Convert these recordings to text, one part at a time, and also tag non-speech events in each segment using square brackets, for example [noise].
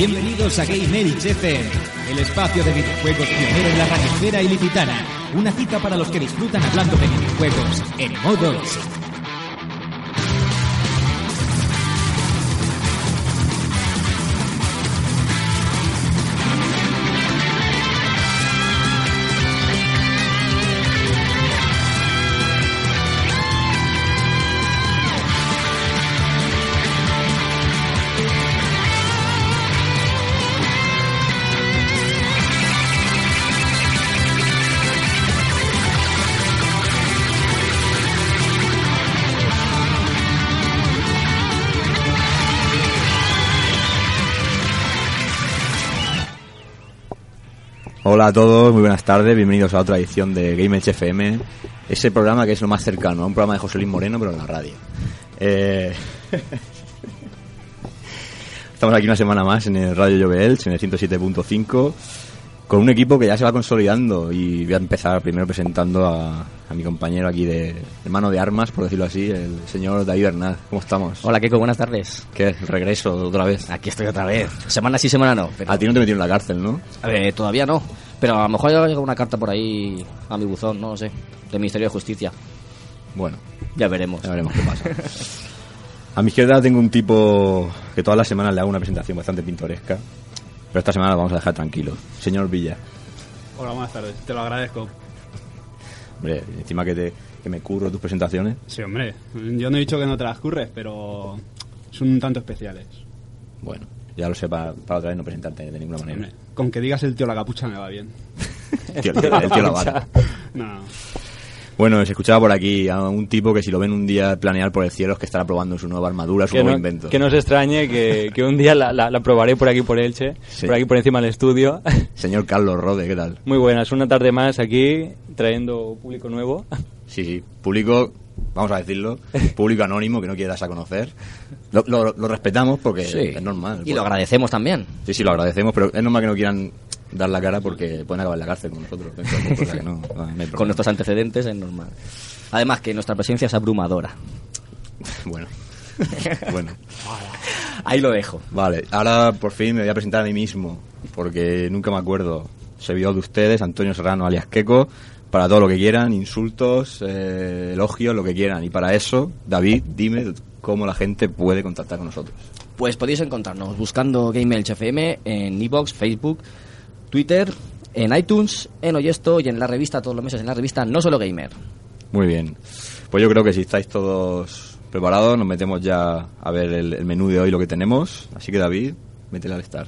Bienvenidos a Game Elch FM, el espacio de videojuegos pionero en la radiosfera ilicitana. Una cita para los que disfrutan hablando de videojuegos en modo Hola a todos, muy buenas tardes, bienvenidos a otra edición de Game FM, ese programa que es lo más cercano a un programa de José Luis Moreno, pero en la radio. Eh, [laughs] Estamos aquí una semana más en el Radio Llobelch, en el 107.5, con un equipo que ya se va consolidando y voy a empezar primero presentando a, a mi compañero aquí de, de mano de armas, por decirlo así, el señor David Bernat. ¿Cómo estamos? Hola, Keiko, buenas tardes. ¿Qué? Regreso otra vez. Aquí estoy otra vez. Semana sí, semana no. Pero, A ti no te metieron en la cárcel, ¿no? A ver, todavía no. Pero a lo mejor ha llegado una carta por ahí a mi buzón, no lo sé. Del Ministerio de Justicia. Bueno, Ya veremos. Ya veremos qué pasa. A mi izquierda tengo un tipo que todas las semanas le hago una presentación bastante pintoresca, pero esta semana lo vamos a dejar tranquilo. Señor Villa, Hola, buenas tardes. Te lo agradezco. hombre, encima que, te, que me curro tus presentaciones. Sí, hombre. Yo no he dicho que no te las curres, pero son un tanto especiales. Bueno, ya lo sé para, para otra vez no presentarte de ninguna manera. Hombre, con que digas el tío la capucha me va bien. Tío, [laughs] el tío, el tío la vara. [laughs] No. Bueno, se escuchaba por aquí a un tipo que si lo ven un día planear por el cielo es que estará probando su nueva armadura, su que nuevo no, invento. que no se extrañe que, que un día la, la- la probaré por aquí por Elche, Sí. por aquí por encima del estudio. Señor Carlos Rode, ¿qué tal? Muy buenas, una tarde más aquí trayendo público nuevo. Sí, sí, público, vamos a decirlo, público anónimo que no quiere darse a conocer. Lo, lo- lo respetamos porque Sí. es normal. Y lo agradecemos también. Sí, sí, lo agradecemos, pero es normal que no quieran dar la cara porque pueden acabar en la cárcel con nosotros. Entonces, cosa que no, no. Con nuestros antecedentes es normal. Además que nuestra presencia es abrumadora. Bueno. [laughs] bueno. Ahí lo dejo. Vale, ahora por fin me voy a presentar a mí mismo, porque nunca me acuerdo. Servidor de ustedes, Antonio Serrano alias Queco, para todo lo que quieran, insultos, eh, elogios, lo que quieran. Y para eso, David, dime cómo la gente puede contactar con nosotros. Pues podéis encontrarnos buscando Game FM en iBox, Facebook, Twitter, en iTunes, en Oyesto y en la revista todos los meses en la revista No Solo Gamer. Muy bien. Pues yo creo que si estáis todos preparados, nos metemos ya a ver el, menú de hoy, lo que tenemos. Así que David, métele al estar.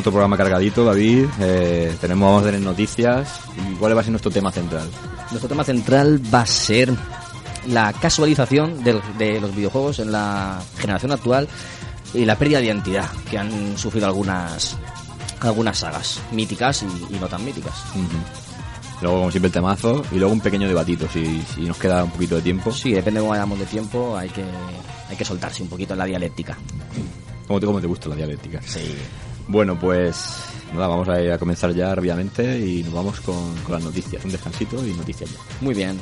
Otro programa cargadito, David. Eh, tenemos, vamos a tener noticias. ¿Y cuál va a ser nuestro tema central? Nuestro tema central va a ser la casualización del- de los videojuegos en la generación actual y la pérdida de identidad que han sufrido algunas algunas sagas míticas y, y no tan míticas. Luego, como siempre, el temazo y luego un pequeño debatito, si, si nos queda un poquito de tiempo. Sí, depende de cómo vayamos de tiempo, hay que hay que soltarse un poquito en la dialéctica. ¿Cómo te, cómo te gusta la dialéctica? Sí. Bueno, pues nada, vamos a, comenzar ya rápidamente y nos vamos con, con las noticias. Un descansito y noticias ya. Muy bien.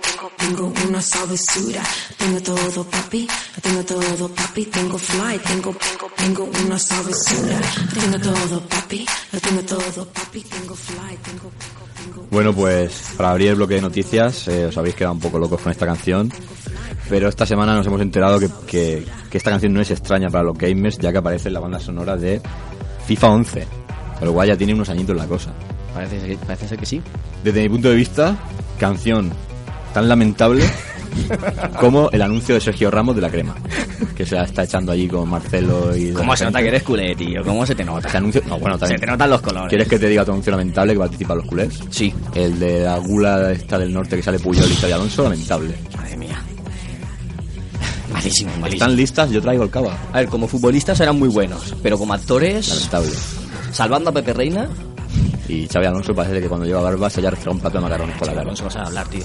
Tengo, tengo, tengo una sabrosura. Lo tengo todo, papi. Lo tengo todo, papi. Tengo fly, tengo, tengo, tengo una sabrosura. Lo tengo todo, papi. Lo tengo todo, papi. Tengo fly, tengo, tengo, tengo. Bueno, pues para abrir el bloque de noticias, eh, os habéis quedado un poco locos con esta canción. Pero esta semana nos hemos enterado que, que- que esta canción no es extraña para los gamers, ya que aparece en la banda sonora de FIFA 11. Con lo cual ya tiene unos añitos la cosa. Parece, parece ser que sí. Desde mi punto de vista, canción tan lamentable como el anuncio de Sergio Ramos de la crema. Que se la está echando allí con Marcelo y... ¿Cómo se nota que eres culé, tío? ¿Cómo se te nota? Ese anuncio... No, bueno, Se también... te notan los colores. ¿Quieres que te diga otro anuncio lamentable que participan los culés? Sí. El de la gula esta del norte que sale Puyol y Alonso, lamentable. Madre mía. Malísimo, malísimo. ¿Están listas? Yo traigo el cava. A ver, como futbolistas eran muy buenos, pero como actores, Lamentable. salvando a Pepe Reina, Y Xavi Alonso parece que cuando lleva barba se haya un plato de macarrones por la cara. no se vas a hablar, tío.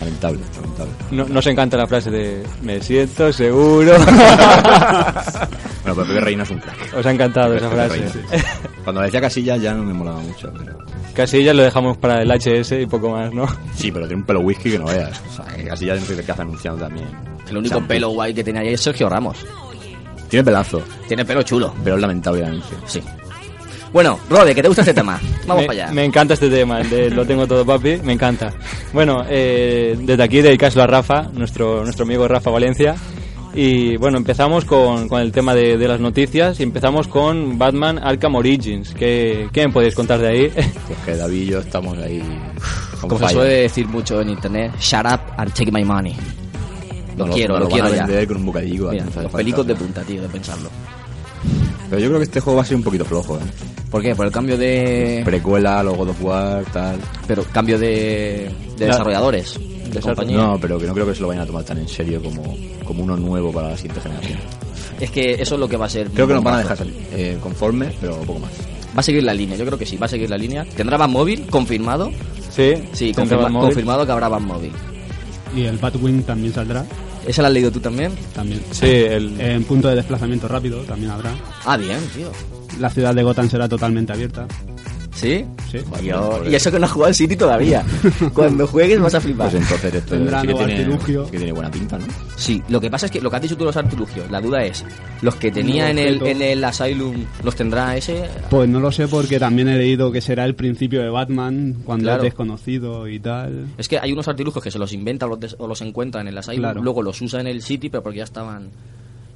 Lamentable, lamentable. No, nos encanta la frase de me siento seguro. [laughs] [laughs] Bueno, pero Pepe Reina es un crack. Os ha encantado esa Pepe frase. Reina. Cuando decía Casillas ya no me molaba mucho, pero... Casillas lo dejamos para el HS y poco más, ¿no? Sí, pero tiene un pelo whisky que no veas. O sea, que Casillas no sé qué hace anunciando también. El único pelo guay que tenía ahí es Sergio Ramos. Tiene pelazo, Tiene pelo chulo. pero es lamentable el anuncio. Sí. Bueno, Rode, que te gusta este tema. Vamos me, para allá. me encanta este tema, de lo tengo todo papi, me encanta. Bueno, eh, desde aquí dedicárselo a Rafa, nuestro, nuestro amigo Rafa Valencia. Y bueno, empezamos con, con el tema de, de las noticias y empezamos con Batman Arkham Origins. ¿Qué, qué me podéis contar de ahí? [laughs] Pues que David y yo estamos ahí... Como se suele decir mucho en internet, shut up and take my money. Lo Nos quiero, nos lo, van a quiero ya. vender con un bocadillo. Mira, no los pelicos de punta, tío, de pensarlo. Pero yo creo que este juego va a ser un poquito flojo, ¿eh? ¿Por qué? Por el cambio de... Precuela, luego God of War, tal... Pero cambio de, de La- desarrolladores, de compañía. No, pero que no creo que se lo vayan a tomar tan en serio como, como uno nuevo para la siguiente generación. Es que eso es lo que va a ser. Creo que nos van a dejar salir eh, conformes, pero poco más. Va a seguir la línea, yo creo que sí, va a seguir la línea. ¿Tendrá Van móvil? ¿Confirmado? sí, Sí, confirma- confirmado que habrá Van móvil. Y el Batwing también saldrá. ¿Esa la has leído tú también? También. Sí, el, En punto de desplazamiento rápido también habrá. Ah, bien, tío. La ciudad de Gotham será totalmente abierta. ¿Sí? Sí. Yo- y eso que no has jugado al City todavía. [laughs] Cuando juegues vas a flipar. Pues entonces esto sí que, tiene, que tiene buena pinta, ¿no? Sí, lo que pasa es que lo que has dicho tú de los artilugios, la duda es, ¿los que tenía en el, en el Asylum los tendrá ese? Pues no lo sé porque también he leído que será el principio de Batman cuando Claro. es desconocido y tal. Es que hay unos artilugios que se los inventa o los, des- o los encuentra en el Asylum, Claro. luego los usa en el City, pero porque ya estaban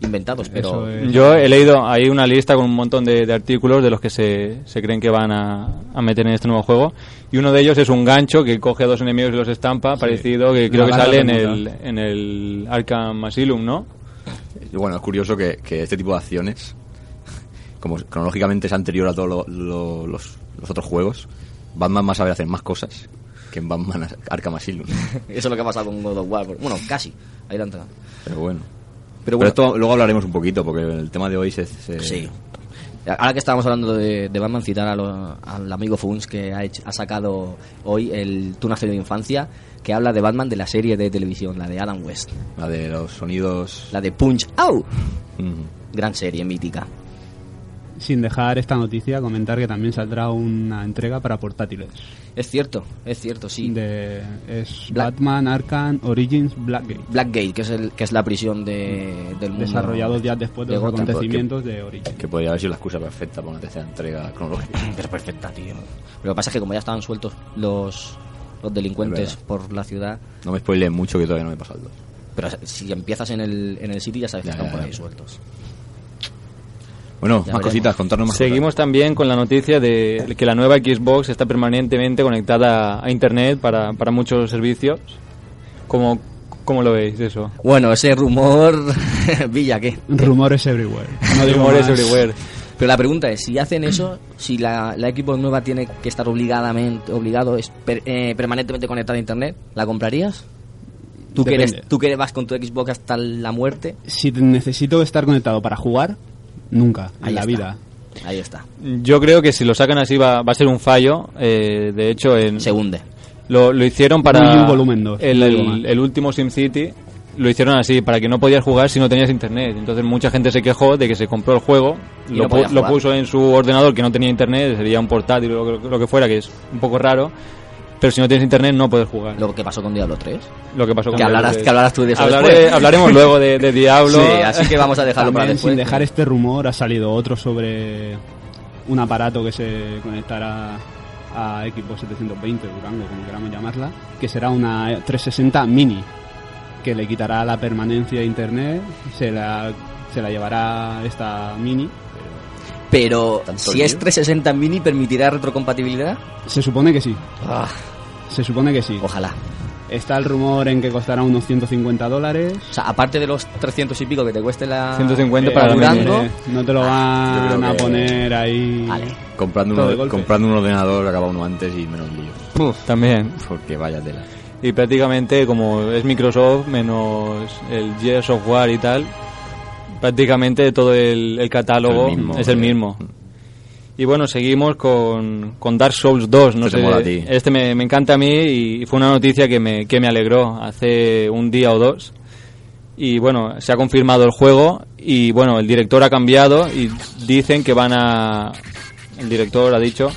inventados. Pero es. Yo he leído ahí una lista con un montón de, de artículos de los que se, se creen que van a, a meter en este nuevo juego. Y uno de ellos es un gancho que coge a dos enemigos y los estampa, parecido que creo que sale en el, en el Arkham Asylum, ¿no? Bueno, es curioso que, que este tipo de acciones, como cronológicamente es anterior a todos lo- lo- los, los otros juegos, Batman va a saber hacer más cosas que en Batman Arkham Asylum. [laughs] eso es lo que ha pasado con God of War. Bueno, casi. Ahí la entrada. Pero bueno. Pero esto luego hablaremos un poquito, porque el tema de hoy se... se- Sí. Ahora que estábamos hablando de, de Batman, citar a lo- al amigo Funs que ha, hecho- ha sacado hoy el Tu nacido de infancia, que habla de Batman de la serie de televisión, la de Adam West, La de los sonidos... la de Punch Out. Mm. Gran serie, mítica. Sin dejar esta noticia, comentar que también saldrá una entrega para portátiles. Es cierto, es cierto, sí. De, es Black- Batman Arkham Origins Blackgate. Blackgate, que es, el, que es la prisión de, del mundo. Desarrollado ya después de, de los Gotham. acontecimientos de Origins. Que podría haber sido la excusa perfecta para una tercera entrega cronológica. [laughs] Pero perfecta, tío. Pero lo que pasa es que como ya estaban sueltos los, los delincuentes por la ciudad, No me spoilees mucho que todavía no me he pasado el 2. pero si empiezas en el, en el City ya sabes que están ya, por ya. ahí sueltos. Bueno, Ya más veremos. cositas, contarnos más Seguimos también con la noticia de que la nueva Xbox está permanentemente conectada a Internet para, para muchos servicios. ¿Cómo, ¿Cómo lo veis eso? Bueno, ese rumor... [laughs] Villa, ¿qué? Rumores everywhere. No Rumores más. everywhere. Pero la pregunta es, si hacen eso, si la, la Xbox nueva tiene que estar obligadamente, obligado, es per- eh, permanentemente conectada a Internet, ¿la comprarías? ¿Tú que, eres, ¿Tú que vas con tu Xbox hasta la muerte? Si necesito estar conectado para jugar, nunca en Ahí la está. vida. Ahí está. Yo creo que si lo sacan así va, va a ser un fallo. eh, de hecho, en, Se hunde. lo, lo hicieron para volumen dos, el, el- el último SimCity. Lo hicieron así, para que no podías jugar si no tenías internet. Entonces mucha gente se quejó de que se compró el juego, lo, no lo puso en su ordenador que no tenía internet, sería un portátil o lo que fuera, que es un poco raro. Pero si no tienes internet no puedes jugar. Lo que pasó con Diablo 3. Lo que pasó con Que Diablo hablarás- 3. que hablarás tú de eso Hablaré- después. Hablaremos luego de, de Diablo. Sí, así que vamos a dejarlo para También, después. sin dejar este rumor, ha salido otro sobre un aparato que se conectará a Xbox 720 Durango, como queramos llamarla, que será una 360 mini, que le quitará la permanencia a internet, se la, se la llevará esta mini. Pero ¿Tanto si lío? es 360 mini, ¿permitirá retrocompatibilidad? Se supone que sí, Ah, se supone que sí. ojalá. Está el rumor en que costará unos 150 dólares. O sea, aparte de los 300 y pico que te cueste la... 150 Eh, para la Durango, mini. no te lo yo van a que- poner ahí. Vale. Comprando, uno, comprando un ordenador acaba uno antes y menos lío. También. Porque vaya tela. Y prácticamente, como es Microsoft, menos el Gears Software y tal, prácticamente todo el, el catálogo Es el mismo, es el mismo. Y bueno, seguimos con, con Dark Souls 2. No Este te sé. Este me, me encanta a mí y fue una noticia que me, que me alegró hace un día o dos. Y bueno, se ha confirmado el juego y bueno, el director ha cambiado y dicen que van a... El director ha dicho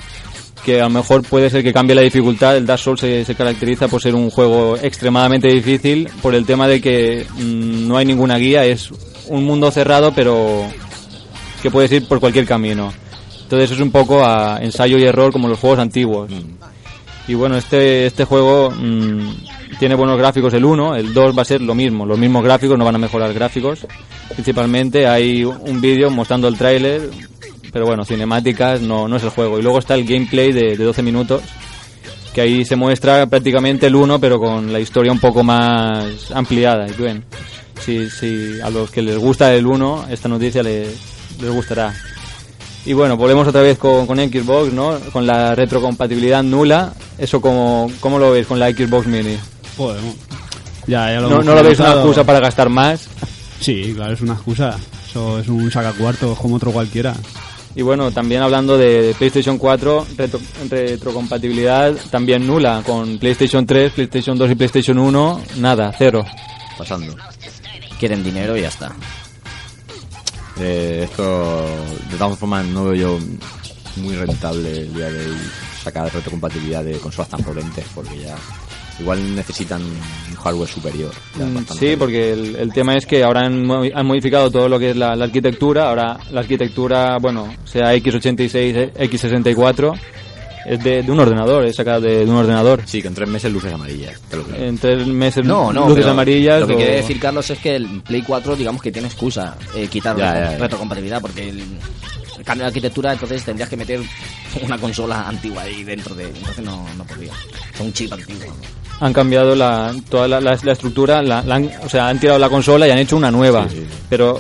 que a lo mejor puede ser que cambie la dificultad. El Dark Souls se, se caracteriza por ser un juego extremadamente difícil por el tema de que mm, no hay ninguna guía, es un mundo cerrado pero que puedes ir por cualquier camino. Entonces es un poco a ensayo y error como los juegos antiguos. Y bueno, este, este juego mm, tiene buenos gráficos el 1, el 2 va a ser lo mismo, los mismos gráficos, no van a mejorar gráficos. Principalmente hay un vídeo mostrando el tráiler, pero bueno, cinemáticas no, no es el juego. Y luego está el gameplay de, de 12 minutos, que ahí se muestra prácticamente el 1, pero con la historia un poco más ampliada. Y bien, si, si a los que les gusta el 1, esta noticia les, les gustará. Y bueno, volvemos otra vez con, con Xbox, ¿no? Con la retrocompatibilidad nula. ¿Eso cómo, cómo lo veis con la Xbox Mini? Joder. Ya, ya lo ¿No, no lo veis una excusa para gastar más? Sí, claro, es una excusa. Eso es un sacacuartos como otro cualquiera. Y bueno, también hablando de PlayStation 4, retro- retrocompatibilidad también nula. Con PlayStation 3, PlayStation 2 y PlayStation 1, nada, cero. Pasando. Quieren dinero y ya está. Eh, esto, de todas formas, no veo yo muy rentable el día de hoy sacar retrocompatibilidad de consolas tan potentes porque ya igual necesitan un hardware superior. Mm. Sí, porque el, el tema es que ahora han, mo- han modificado todo lo que es la, la arquitectura. Ahora la arquitectura, bueno, sea x86, eh, x64, es de, de un ordenador, es sacada de, de un ordenador. Sí, que en tres meses luces amarillas. te lo creo. En tres meses No, no, luces amarillas. Lo que o- quiere decir Carlos es que el Play 4, digamos que tiene excusa eh, quitar Ya, retro- ya, ya. retrocompatibilidad, porque el, el cambio de arquitectura, entonces tendrías que meter una consola antigua ahí dentro de. Entonces no, no podría. O sea, un chip antiguo. ¿no? Han cambiado la, toda la, la- la estructura, la- han- o sea, han tirado la consola y han hecho una nueva. Sí, sí. Pero,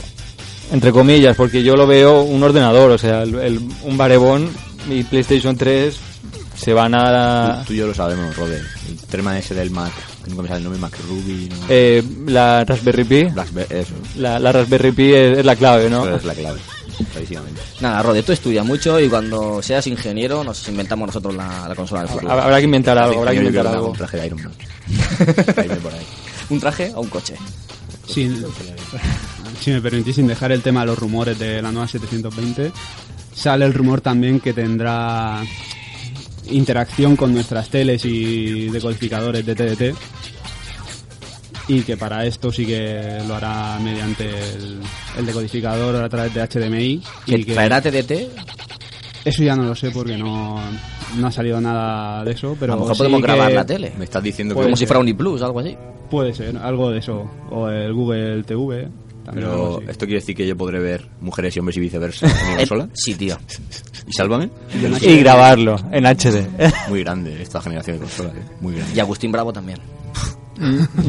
entre comillas, porque yo lo veo un ordenador, o sea, el- el- un barebón y PlayStation 3 se van a... Tú, tú y yo lo sabemos, Rode. El tema ese del Mac, que nunca me sale el nombre, Mac Ruby, ¿no? eh, la Raspberry Pi, eso. la, la Raspberry Pi es, es la clave, ¿no? Eso es la clave, clarísimamente. Nada, Rode, tú estudia mucho y cuando seas ingeniero nos inventamos nosotros la, la consola del futuro. Habrá que inventar algo, habrá que inventar un traje de Iron Man. [laughs] Caíme por ahí. ¿Un traje o un coche? Si, si me permitís, sin dejar el tema de los rumores de la nueva 720, sale el rumor también que tendrá interacción con nuestras teles y decodificadores de TDT y que para esto sí que lo hará mediante el, el decodificador a través de HDMI ¿Que y que traerá TDT? eso ya no lo sé porque no, no ha salido nada de eso pero a lo mejor sí podemos grabar la tele. Me estás diciendo Puede que... Como si fuera un iPlus, algo así. puede ser algo de eso o el Google TV también Pero esto quiere decir que yo podré ver mujeres y hombres y viceversa en mi [laughs] Eh, consola. sí, tío. ¿Y sálvame? Y grabarlo en HD. Muy grande esta generación de consolas, eh, muy grande. Y Agustín Bravo también.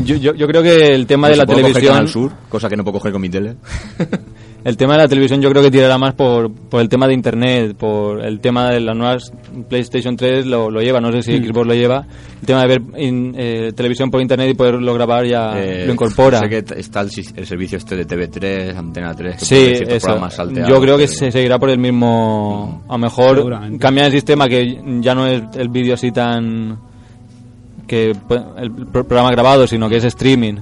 Yo, yo, yo creo que el tema de la puedo coger televisión... Canal Sur, cosa que no puedo coger con mi tele. [laughs] El tema de la televisión yo creo que tirará más por, por el tema de internet, por el tema de las nuevas PlayStation 3 lo, lo lleva, no sé si Xbox lo lleva. El tema de ver in- eh, televisión por internet y poderlo grabar ya Eh, lo incorpora. Sé que está el, el servicio este de TV3, Antena 3, que Sí, eso. programas salteados, Yo creo que pero- se seguirá por el mismo. A lo mejor cambian el sistema que ya no es el vídeo así tan. Que el pro- programa grabado, sino que es streaming.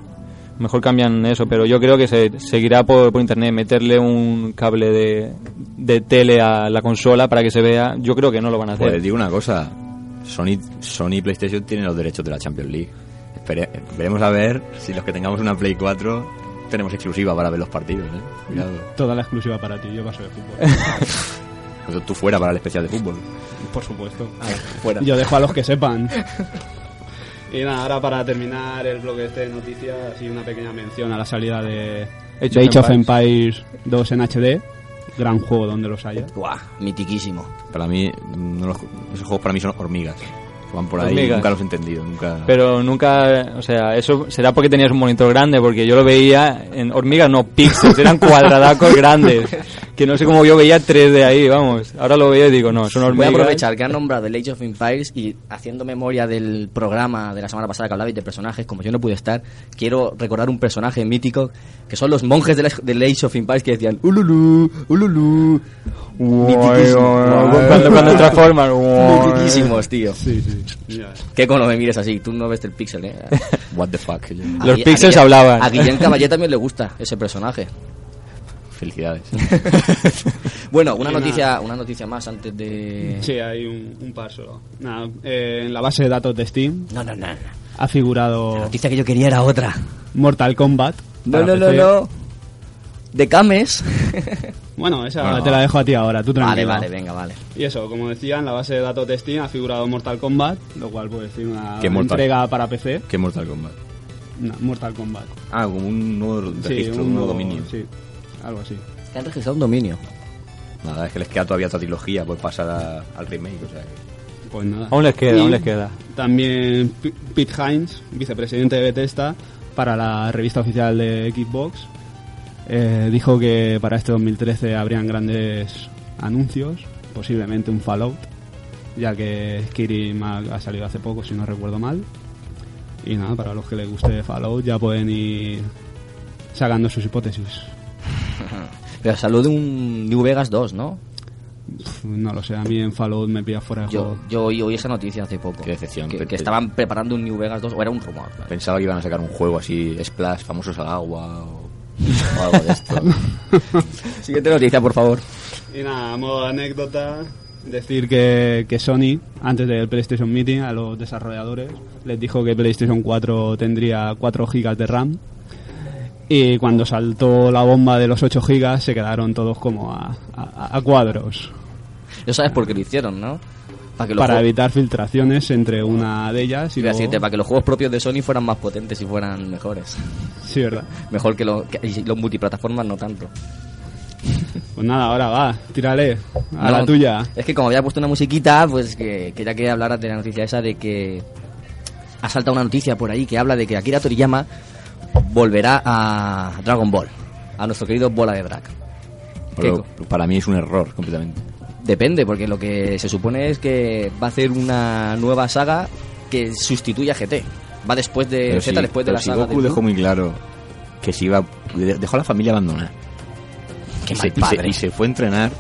Mejor cambian eso, pero yo creo que se seguirá por, por internet. Meterle un cable de, de tele a la consola para que se vea. Yo creo que no lo van a hacer. Pues digo una cosa, Sony, Sony y PlayStation tienen los derechos de la Champions League. Espere- veremos a ver si los que tengamos una Play 4 tenemos exclusiva para ver los partidos, ¿eh? Cuidado. toda la exclusiva para ti yo paso de fútbol [laughs] tú fuera para el especial de fútbol. por supuesto Fuera. Yo dejo a los que sepan. [laughs] y nada, ahora para terminar el bloque este de noticias, así una pequeña mención a la salida de Age de of Age of Empires. Empires 2 en HD. Gran juego donde los haya. Guau, mitiquísimo. Para mí, no los- esos juegos para mí son hormigas. Van por ahí, Hormigas. nunca los he entendido, nunca... Pero nunca, o sea, eso será porque tenías un monitor grande, porque yo lo veía en hormigas, no píxeles, eran cuadradacos [laughs] grandes. Que no sé cómo yo veía tres de ahí, vamos. Ahora lo veo y digo, no, son Voy a hormigas. aprovechar que han nombrado el Age of Empires y haciendo memoria del programa de la semana pasada que hablabais de personajes, como yo no pude estar, quiero recordar un personaje mítico que son los monjes del, del Age of Empires que decían Ululu, Ululu. Mitiquísimo. Cuando, cuando [laughs] transforman. Mitiquísimos, tío. Sí, sí. Que cuando me mires así, tú no ves el pixel, eh. [laughs] What the fuck. A Los Gui- a Guillem- hablaban. A Guillem [laughs] Caballé también le gusta ese personaje. Felicidades. [laughs] Bueno, una Y noticia, una noticia más antes de. Sí, hay un, un par solo. Nada, eh, en la base de datos de Steam No, no, no. no. ha La figurado noticia que yo quería era otra. Mortal Kombat. No, para no, no, PC. De Cames. [laughs] Bueno, esa Bueno. te la dejo a ti ahora, tú Vale, tranquilo. vale, venga, vale. Y eso, como decía, en la base de datos de Steam ha figurado Mortal Kombat, lo cual puede decir una entrega para PC. ¿Qué Mortal Kombat? No, Mortal Kombat. Ah, como un nuevo Sí, registro, un nuevo dominio. Sí, algo así. Que han registrado un dominio. Nada, es que les queda todavía otra trilogía por pasar a- al remake, o sea que... Pues nada. Aún les queda, Y aún les queda. También Pete Hines, vicepresidente de Bethesda, para la revista oficial de Xbox, eh, dijo que para este 2013 habrían grandes anuncios, posiblemente un Fallout, ya que Skyrim ha, ha salido hace poco, si no recuerdo mal. Y nada, para los que les guste Fallout ya pueden ir sacando sus hipótesis. [laughs] Pero salió de un New Vegas 2, ¿no? No lo sé, a mí en Fallout me pilla fuera de Yo, juego. yo oí, oí esa noticia hace poco. Qué decepción. Que, estaban preparando un New Vegas 2, o era un rumor. claro. Pensaba que iban a sacar un juego así, Splash, famosos al agua o, o algo de esto. [laughs] Siguiente noticia, por favor. Y nada, a modo de anécdota, decir que, que Sony, antes del PlayStation Meeting, a los desarrolladores, les dijo que PlayStation 4 tendría 4 GB de RAM. Y cuando saltó la bomba de los 8 GB, se quedaron todos como a, a- a cuadros. Ya sabes por qué lo hicieron, ¿no? Para que los, Para juegos, evitar filtraciones entre una de ellas y luego- decirte, para que los juegos propios de Sony fueran más potentes y fueran mejores. Sí, verdad. Mejor que, lo- que- los multiplataformas no tanto. Pues nada, ahora va, tírale a No, la tuya. Es que como había puesto una musiquita, pues que quería que hablaras de la noticia esa de que ha saltado una noticia por ahí que habla de que Akira Toriyama volverá a Dragon Ball, a nuestro querido Bola de Drag. Pero para mí es un error completamente. Depende, porque lo que se supone es que va a hacer una nueva saga que sustituya a GT. Va después de Pero Z, después de la si saga Goku de dejó muy claro que se iba... de- Dejó a la familia abandonada. Qué y, mal se, y, se, padre. y se fue a entrenar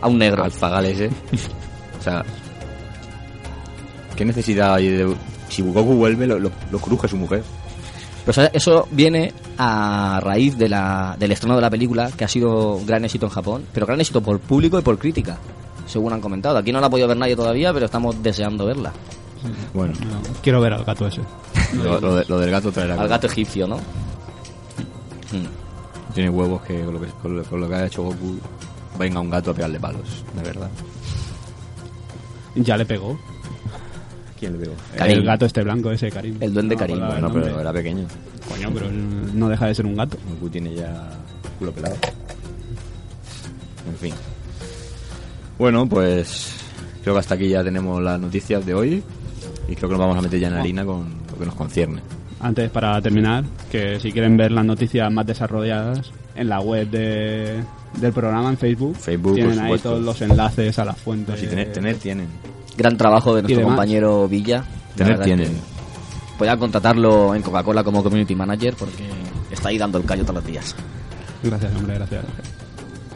a un negro. al zagal ese. o sea... ¿Qué necesidad hay de... Si Goku vuelve, lo, lo, lo cruje su mujer. Pero ¿sabes? eso viene a raíz de la, del estreno de la película, que ha sido un gran éxito en Japón, pero gran éxito por público y por crítica, según han comentado. Aquí no la ha podido ver nadie todavía, pero estamos deseando verla. Bueno, No, quiero ver al gato ese. lo, lo de- lo del gato traerá. Al gato egipcio, ¿no? Mm. Tiene huevos que con lo que, con lo, con lo que ha hecho Goku venga un gato a pegarle palos, de verdad. Ya le pegó. ¿Quién le pegó? Karim. El gato este blanco, ese Karim. El duende No, Karim. Bueno, pero era pequeño. Coño, pero él no deja de ser un gato. Goku tiene ya culo pelado. En fin. Bueno, pues creo que hasta aquí ya tenemos las noticias de hoy y creo que nos vamos a meter ya en harina con lo que nos concierne. Antes, para terminar, que si quieren ver las noticias más desarrolladas en la web de, del programa en Facebook, Facebook, tienen ahí todos los enlaces a las fuentes. No, si tener, tener tienen. Gran trabajo de nuestro compañero Villa. La Tener verdad tienen. que Voy a contratarlo en Coca-Cola como community manager porque está ahí dando el callo todos los días. Gracias, hombre, gracias.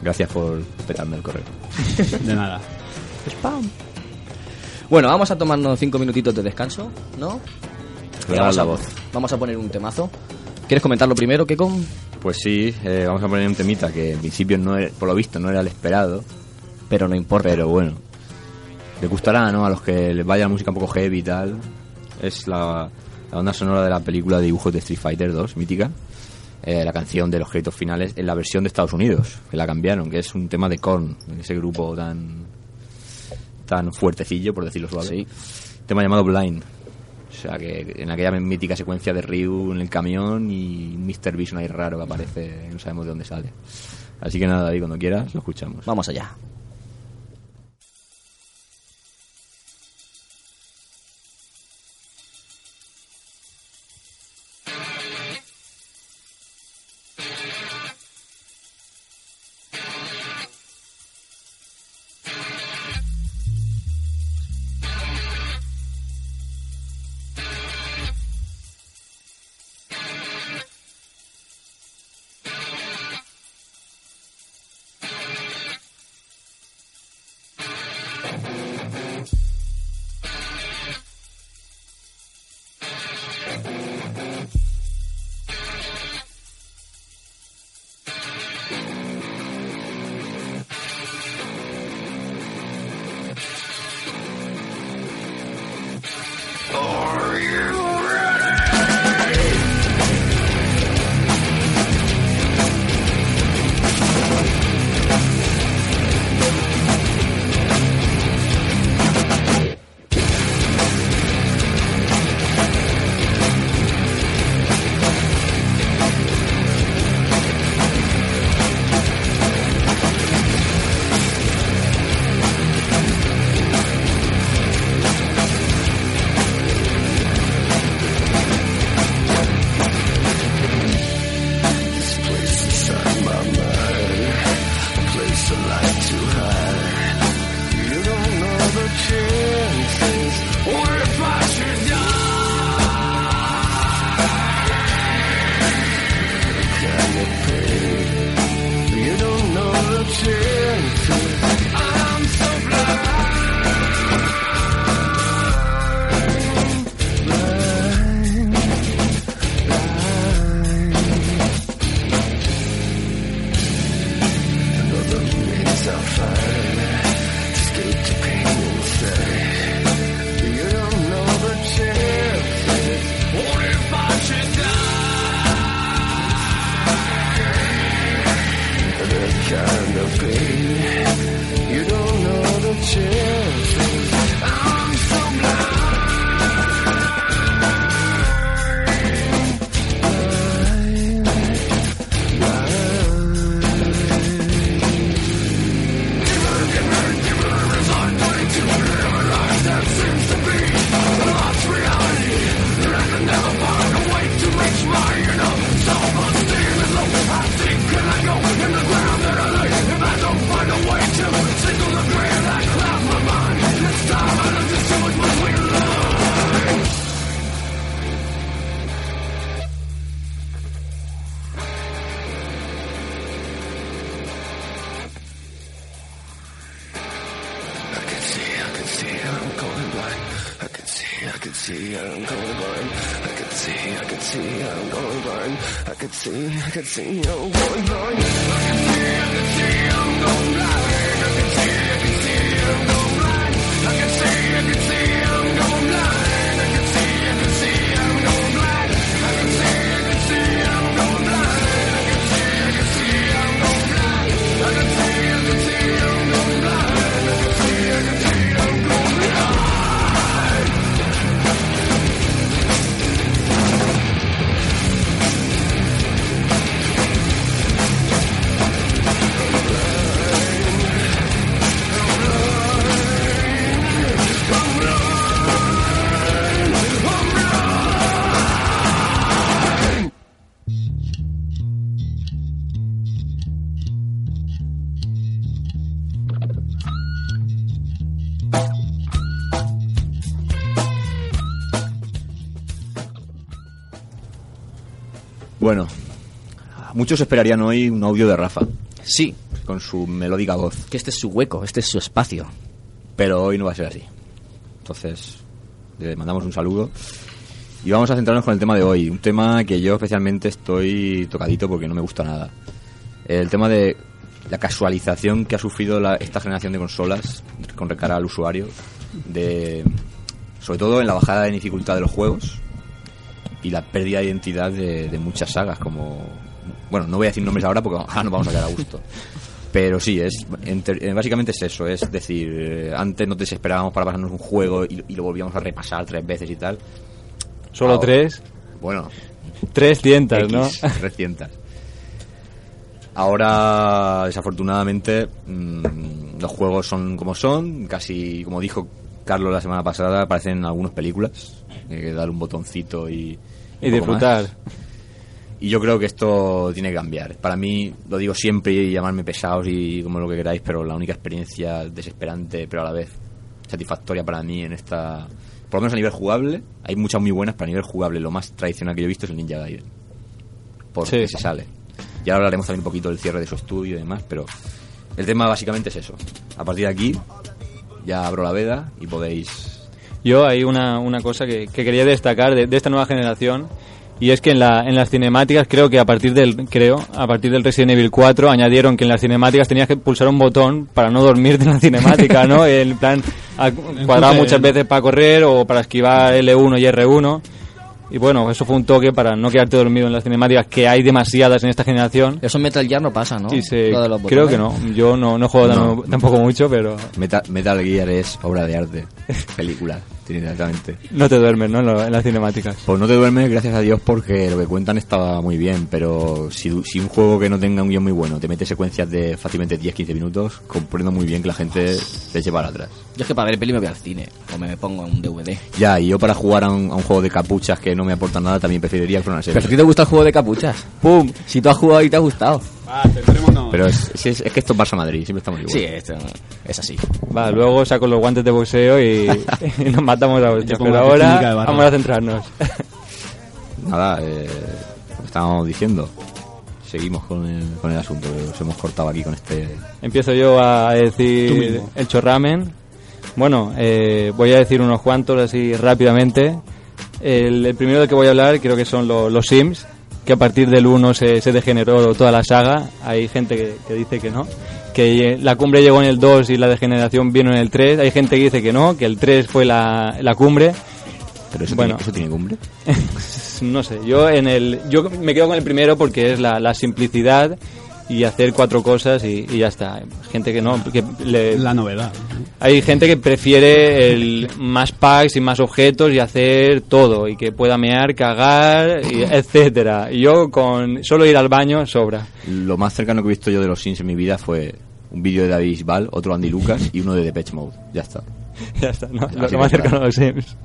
Gracias por petarme el correo. [laughs] De nada. Bueno, vamos a tomarnos cinco minutitos de descanso, ¿no? Y Claro, vamos, la a, voz. vamos a poner un temazo. ¿Quieres comentarlo primero, Keko? Pues sí, eh, vamos a poner un temita que en principio no era- por lo visto no era el esperado, Pero no importa. pero bueno. Le gustará, ¿no? A los que les vaya la música un poco heavy y tal. Es la, la banda sonora de la película de dibujos de Street Fighter 2, mítica. Eh, la canción de los créditos finales en la versión de Estados Unidos, que la cambiaron, que es un tema de Korn, ese grupo tan tan fuertecillo, por decirlo suave. Sí. Tema llamado Blind. O sea, que en aquella mítica secuencia de Ryu en el camión y Mr. Vision ahí raro que aparece, no sabemos de dónde sale. Así que nada, David, cuando quieras, lo escuchamos. Vamos allá. Could see I'm Bueno, muchos esperarían hoy un audio de Rafa, Sí, con su melódica voz, que este es su hueco, este es su espacio. pero hoy no va a ser así. Entonces, le mandamos un saludo. Y vamos a centrarnos con el tema de hoy, un tema que yo especialmente estoy tocadito porque no me gusta nada. El tema de la casualización que ha sufrido la- esta generación de consolas con cara al usuario, de, sobre todo en la bajada de dificultad de los juegos y la pérdida de identidad de, de muchas sagas, como... Bueno, no voy a decir nombres ahora porque ahora nos vamos a quedar a gusto. Pero sí, es enter- eh, básicamente es eso, es decir, eh, antes nos desesperábamos para pasarnos un juego y, y lo volvíamos a repasar tres veces y tal. Solo Ahora- tres. Bueno, 300, ¿no? X, 300. Ahora, desafortunadamente, mm, los juegos son como son, casi como dijo Carlos la semana pasada, aparecen en algunas películas. Hay que dar un botoncito y... Y disfrutar. más. Y yo creo que esto tiene que cambiar. Para mí, lo digo siempre y llamarme pesados y como lo que queráis, pero la única experiencia desesperante, pero a la vez satisfactoria para mí en esta. Por lo menos a nivel jugable, hay muchas muy buenas, pero a nivel jugable, lo más tradicional que yo he visto es el Ninja Gaiden. Porque Sí. se sale. Y ahora hablaremos también un poquito del cierre de su estudio y demás, pero el tema básicamente es eso. A partir de aquí, ya abro la veda y podéis. Yo hay una, una cosa que, que quería destacar de, de esta nueva generación y es que en, la, en las cinemáticas creo que a partir del creo a partir del Resident Evil 4 añadieron que en las cinemáticas tenías que pulsar un botón para no dormirte en la cinemática, ¿no? [laughs] En plan cuadraba muchas veces para correr o para esquivar L1 y R1 y bueno, eso fue un toque para no quedarte dormido en las cinemáticas que hay demasiadas en esta generación. Eso en Metal Gear no pasa, ¿no? De los creo que no, yo no, no juego No. tam- tampoco mucho, pero Metal, Metal Gear es obra de arte, [laughs] película, directamente. no te duermes, ¿no? En, lo- en las cinemáticas. Pues no te duermes, gracias a Dios, porque lo que cuentan estaba muy bien, pero si, si un juego que no tenga un guion muy bueno te mete secuencias de fácilmente 10-15 minutos, comprendo muy bien que la gente se eche para atrás. Yo es que para ver peli me voy al cine o me pongo un DVD. Ya, y yo para jugar a un, a un juego de capuchas que no me aportan nada también preferiría que fuera una serie. Pero si te gusta el juego de capuchas. ¡Pum! Si tú has jugado y te ha gustado. Pero es, es, es que esto es Barça Madrid, siempre estamos igual. Sí, esto es así. Va, luego saco los guantes de boxeo y, [laughs] y nos matamos a pongo Pero ahora vamos a centrarnos. [laughs] Nada, eh, lo estábamos diciendo. Seguimos con el, con el asunto, que os hemos cortado aquí con este... Empiezo yo a decir el chorramen. Bueno, eh, voy a decir unos cuantos así rápidamente. El, el primero del que voy a hablar creo que son lo- los Sims, que a partir del 1 se, se degeneró toda la saga. Hay gente que, que dice que no. Que la cumbre llegó en el 2 y la degeneración vino en el 3. Hay gente que dice que no, que el 3 fue la, la cumbre. Pero eso, Bueno. tiene, eso tiene cumbre. [laughs] no sé, yo en el yo me quedo con el primero porque es la, la simplicidad y hacer cuatro cosas y, y ya está. Gente que no, que le- La novedad. hay gente que prefiere el más packs y más objetos y hacer todo y que pueda mear, cagar, y etcétera. Y yo con solo ir al baño sobra. Lo más cercano que he visto yo de los Sims en mi vida fue un vídeo de David Bisbal, otro Andy Lucas y uno de Depeche Mode. Ya está. [laughs] ya está, ¿no? Lo, Así lo más cercano a los Sims.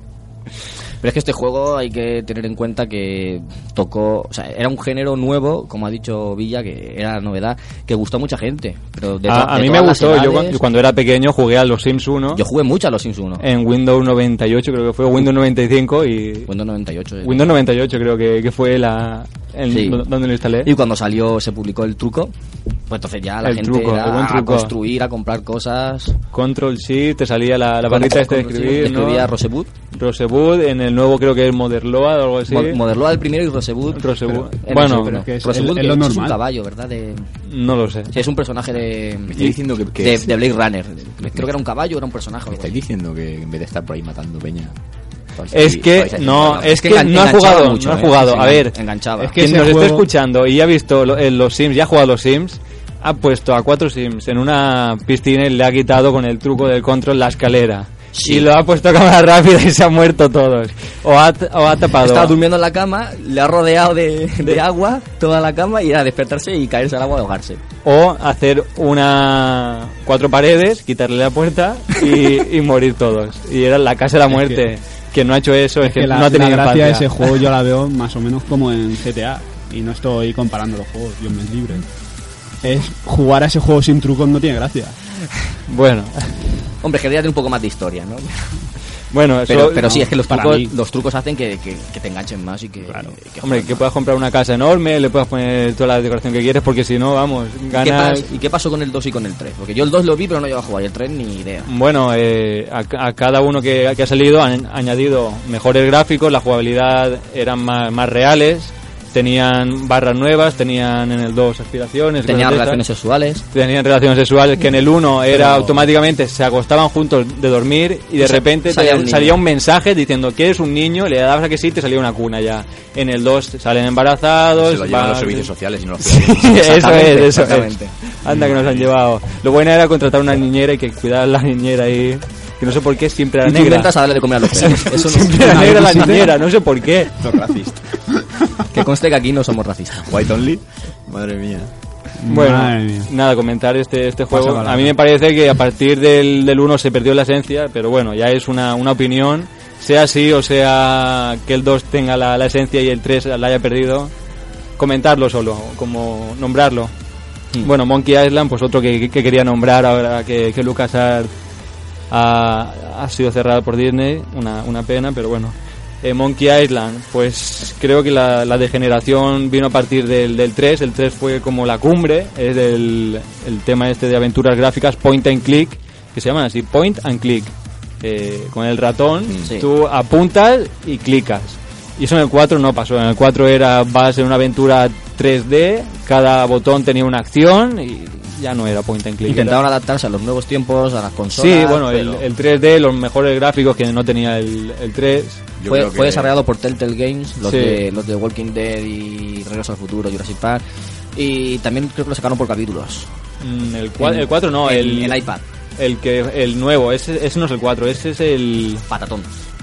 Pero es que este juego hay que tener en cuenta que tocó, o sea, era un género nuevo, como ha dicho Villa, que era novedad, que gustó a mucha gente. Pero de A, a de mí me gustó, yo edades, cuando era pequeño jugué a los Sims 1 yo jugué mucho a los Sims 1. en Windows 98 creo que fue, Windows 95 y... Windows 98. eh. Windows 98 creo que, que fue la el- Sí. donde lo instalé. Y cuando salió, se publicó el truco, Pues entonces ya la El gente truco, era buen a truco. construir, a comprar cosas. Control Shift, te salía la, la barrita esta de escribir, ¿no? Escribía Rosebud. Rosebud, en el nuevo creo que es Moderload o algo así. Mo- Moderloa el primero y Rosebud. Rosebud. en Bueno, pero que es Rosebud el- que es un caballo, ¿verdad? De, no lo sé. sí, es un personaje de, Me estáis diciendo que, que- de, de Blade Runner. Creo que era un caballo, era un personaje. o me estáis diciendo que en vez de estar por ahí matando peña. A Es que, a no, es que no ha jugado, mucho, no ha ¿eh? jugado. Sí, A ver, enganchaba. Es que quien nos esté juego- escuchando y ha visto lo- en los Sims, ya ha jugado a los Sims, ha puesto a cuatro Sims en una piscina y le ha quitado con el truco del control la escalera. Y lo ha puesto a cámara rápida y se han muerto todos. O ha, o ha tapado. Estaba durmiendo en la cama, le ha rodeado de, de agua toda la cama y era despertarse y caerse al agua y ahogarse. O hacer una cuatro paredes, quitarle la puerta y, y morir todos. Y era la casa de la muerte. Quien no ha hecho eso es, Es que, que la, no ha tenido la gracia de ese juego yo la veo más o menos como en GTA. Y no estoy comparando los juegos, Dios me libre. Es jugar a ese juego sin trucos no tiene gracia. Bueno, Hombre, quería tener un poco más de historia, ¿no? Bueno, eso, Pero, pero sí, es que los trucos, mí. los trucos hacen que, que- que te enganchen más y que... que Hombre, que más. puedas comprar una casa enorme, le puedas poner toda la decoración que quieres, porque si no, vamos, ¿Y qué, ganas... ¿Y qué pasó con el 2 y con el 3? Porque yo el 2 lo vi, pero no llevo a jugar. Y el 3 ni idea. Bueno, eh, a, a cada uno que, que ha salido han añadido mejores gráficos, la jugabilidad eran más, más reales, tenían barras nuevas, tenían en el 2 aspiraciones, Tenía cosas de relaciones sexuales. tenían relaciones sexuales que en el 1 era Pero- automáticamente se acostaban juntos de dormir y de Sa- repente salía te- un salía un mensaje diciendo que eres un niño, le dabas a que sí, te salía una cuna ya. En el 2 salen embarazados, Se lo llevan van- los servicios sociales y no los Sí, [laughs] eso es, Exactamente, eso es. Anda que nos han llevado. Lo bueno era contratar una niñera y que cuidar a la niñera ahí. Que no sé por qué siempre era Y tú negra. intentas a darle de comer a los [laughs] perros. Eso no, Siempre era negra la niñera, no sé por qué. Los racista. Que conste que aquí no somos racistas. White only. Madre mía. Bueno, Madre mía. nada, comentar este, este juego. A mí me parece que a partir del, del 1 se perdió la esencia, pero bueno, ya es una, una opinión. Sea así o sea que el 2 tenga la, la esencia y el 3 la haya perdido, comentarlo solo, como nombrarlo. Mm. Bueno, Monkey Island, pues otro que, que quería nombrar ahora que, que LucasArts ha, ha sido cerrado por Disney, una, una pena, pero bueno. Eh, Monkey Island, pues creo que la, la degeneración vino a partir del, del 3, el 3 fue como la cumbre, es del el tema este de aventuras gráficas, point and click, que se llaman así, point and click. Eh, con el ratón Sí. tú apuntas y clicas. Y eso en el 4 no pasó, en el 4 era vas en una aventura 3D, cada botón tenía una acción y ya no era point and click. era- Intentaron adaptarse a los nuevos tiempos, a las consolas. Sí, bueno, el, pero el 3D, los mejores gráficos que no tenía el, el 3. Yo fue, creo que- fue desarrollado por Telltale Games, los, Sí. de, los de Walking Dead y Regreso al Futuro, Jurassic Park. Y también creo que lo sacaron por capítulos. Mm, el, cua- En- el 4 no, el, en iPad. El, que, el nuevo, ese, ese no es el 4, ese es el, Patatón.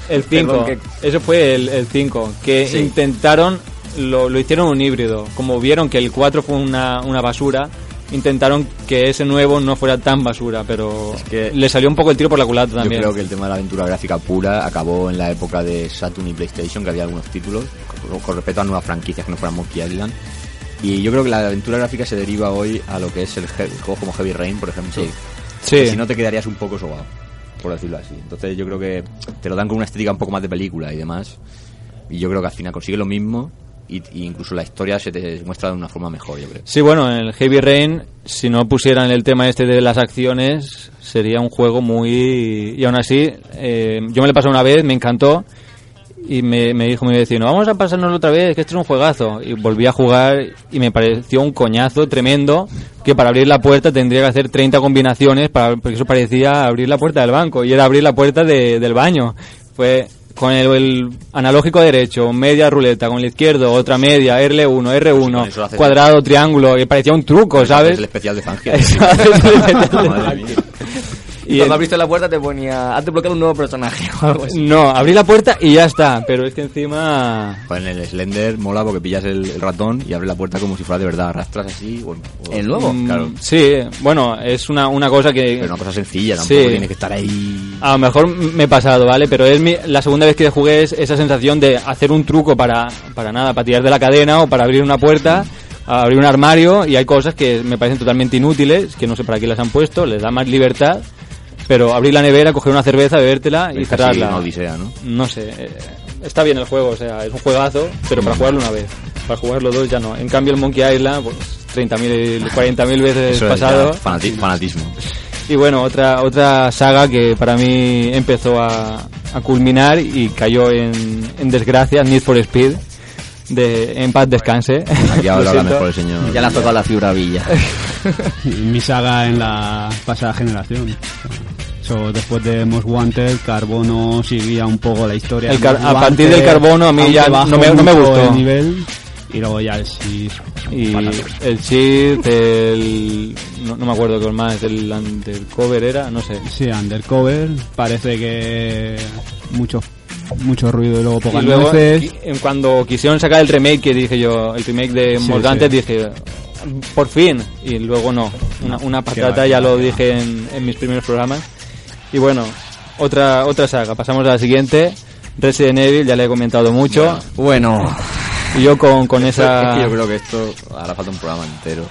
el 5. Perdón, que- Ese fue el, el 5, que Sí. intentaron, lo, lo hicieron un híbrido. Como vieron que el 4 fue una, una basura, intentaron que ese nuevo no fuera tan basura, pero Es que- le salió un poco el tiro por la culata también. Yo creo que el tema de la aventura gráfica pura acabó en la época de Saturn y PlayStation, que había algunos títulos, con, respecto a nuevas franquicias que no fueran Monkey Island. Y yo creo que la aventura gráfica se deriva hoy a lo que es el, juego como Heavy Rain, por ejemplo. Sí. Sí. Si no te quedarías un poco sobado, por decirlo así. Entonces yo creo que te lo dan con una estética un poco más de película y demás. Y yo creo que al final consigue lo mismo y, y incluso la historia se te muestra de una forma mejor, yo creo. Sí, bueno, en el Heavy Rain, si no pusieran el tema este de las acciones, sería un juego muy... Y aún así, eh, yo me lo pasado una vez, me encantó, y me, dijo mi vecino, vamos a pasárnoslo otra vez, que este es un juegazo. Y volví a jugar y me pareció un coñazo tremendo, que para abrir la puerta tendría que hacer 30 combinaciones, para, porque eso parecía abrir la puerta del banco, y era abrir la puerta de- del baño. Fue con el, el analógico derecho, media ruleta, con el izquierdo, otra media, R1, Sí, con eso lo R1, haces. cuadrado, triángulo, y parecía un truco, Es ¿sabes? el especial de Fangio. [laughs] [laughs] Y Y cuando el- abriste la puerta te ponía, has desbloqueado un nuevo personaje [laughs] o algo así. No, abrí la puerta y ya está, pero es que encima... Pues en el Slender mola porque pillas el, el ratón y abres la puerta como si fuera de verdad, arrastras así. O, o- ¿El nuevo? Mm, Claro. Sí, bueno, es una, una cosa que... Pero una cosa sencilla, tampoco Sí. tiene que estar ahí. A lo mejor me he pasado, ¿vale? Pero es mi- la segunda vez que jugué es esa sensación de hacer un truco para, para nada, para tirar de la cadena o para abrir una puerta, abrir un armario y hay cosas que me parecen totalmente inútiles, que no sé para qué las han puesto, les da más libertad, pero abrir la nevera, coger una cerveza, bebértela y Es cerrarla. una odisea, ¿no? No sé, eh, está bien el juego, o sea, es un juegazo, pero para jugarlo una vez. Para jugarlo dos ya no. En cambio el Monkey Island, pues 30.000, 40.000 veces Eso es pasado. fanati- fanatismo. Y bueno, otra otra saga que para mí empezó a, a culminar y cayó en, en desgracia, Need for Speed, de En paz descanse. Aquí [laughs] habla mejor el señor. Ya le has tocado la fibra villa. [laughs] Mi saga en la pasada generación. So, después de Most Wanted, Carbono seguía un poco la historia. El a partir del Carbono a mí ya no me- no me gustó. el nivel y luego ya el sí. Y el Shield, el... No, no me acuerdo qué más, el Undercover era, no sé. Sí, Undercover. Parece que mucho, mucho ruido y luego Y pocas luego, en cuando quisieron sacar el remake, que dije yo, el remake de Sí, Morgantes, sí. dije, por fin, y luego no, una, una patata, ya lo dije en, en mis primeros programas. Y bueno, otra otra saga, pasamos a la siguiente, Resident Evil, ya le he comentado mucho, Bueno, y yo con, con Es esa... que yo creo que esto hará falta un programa entero.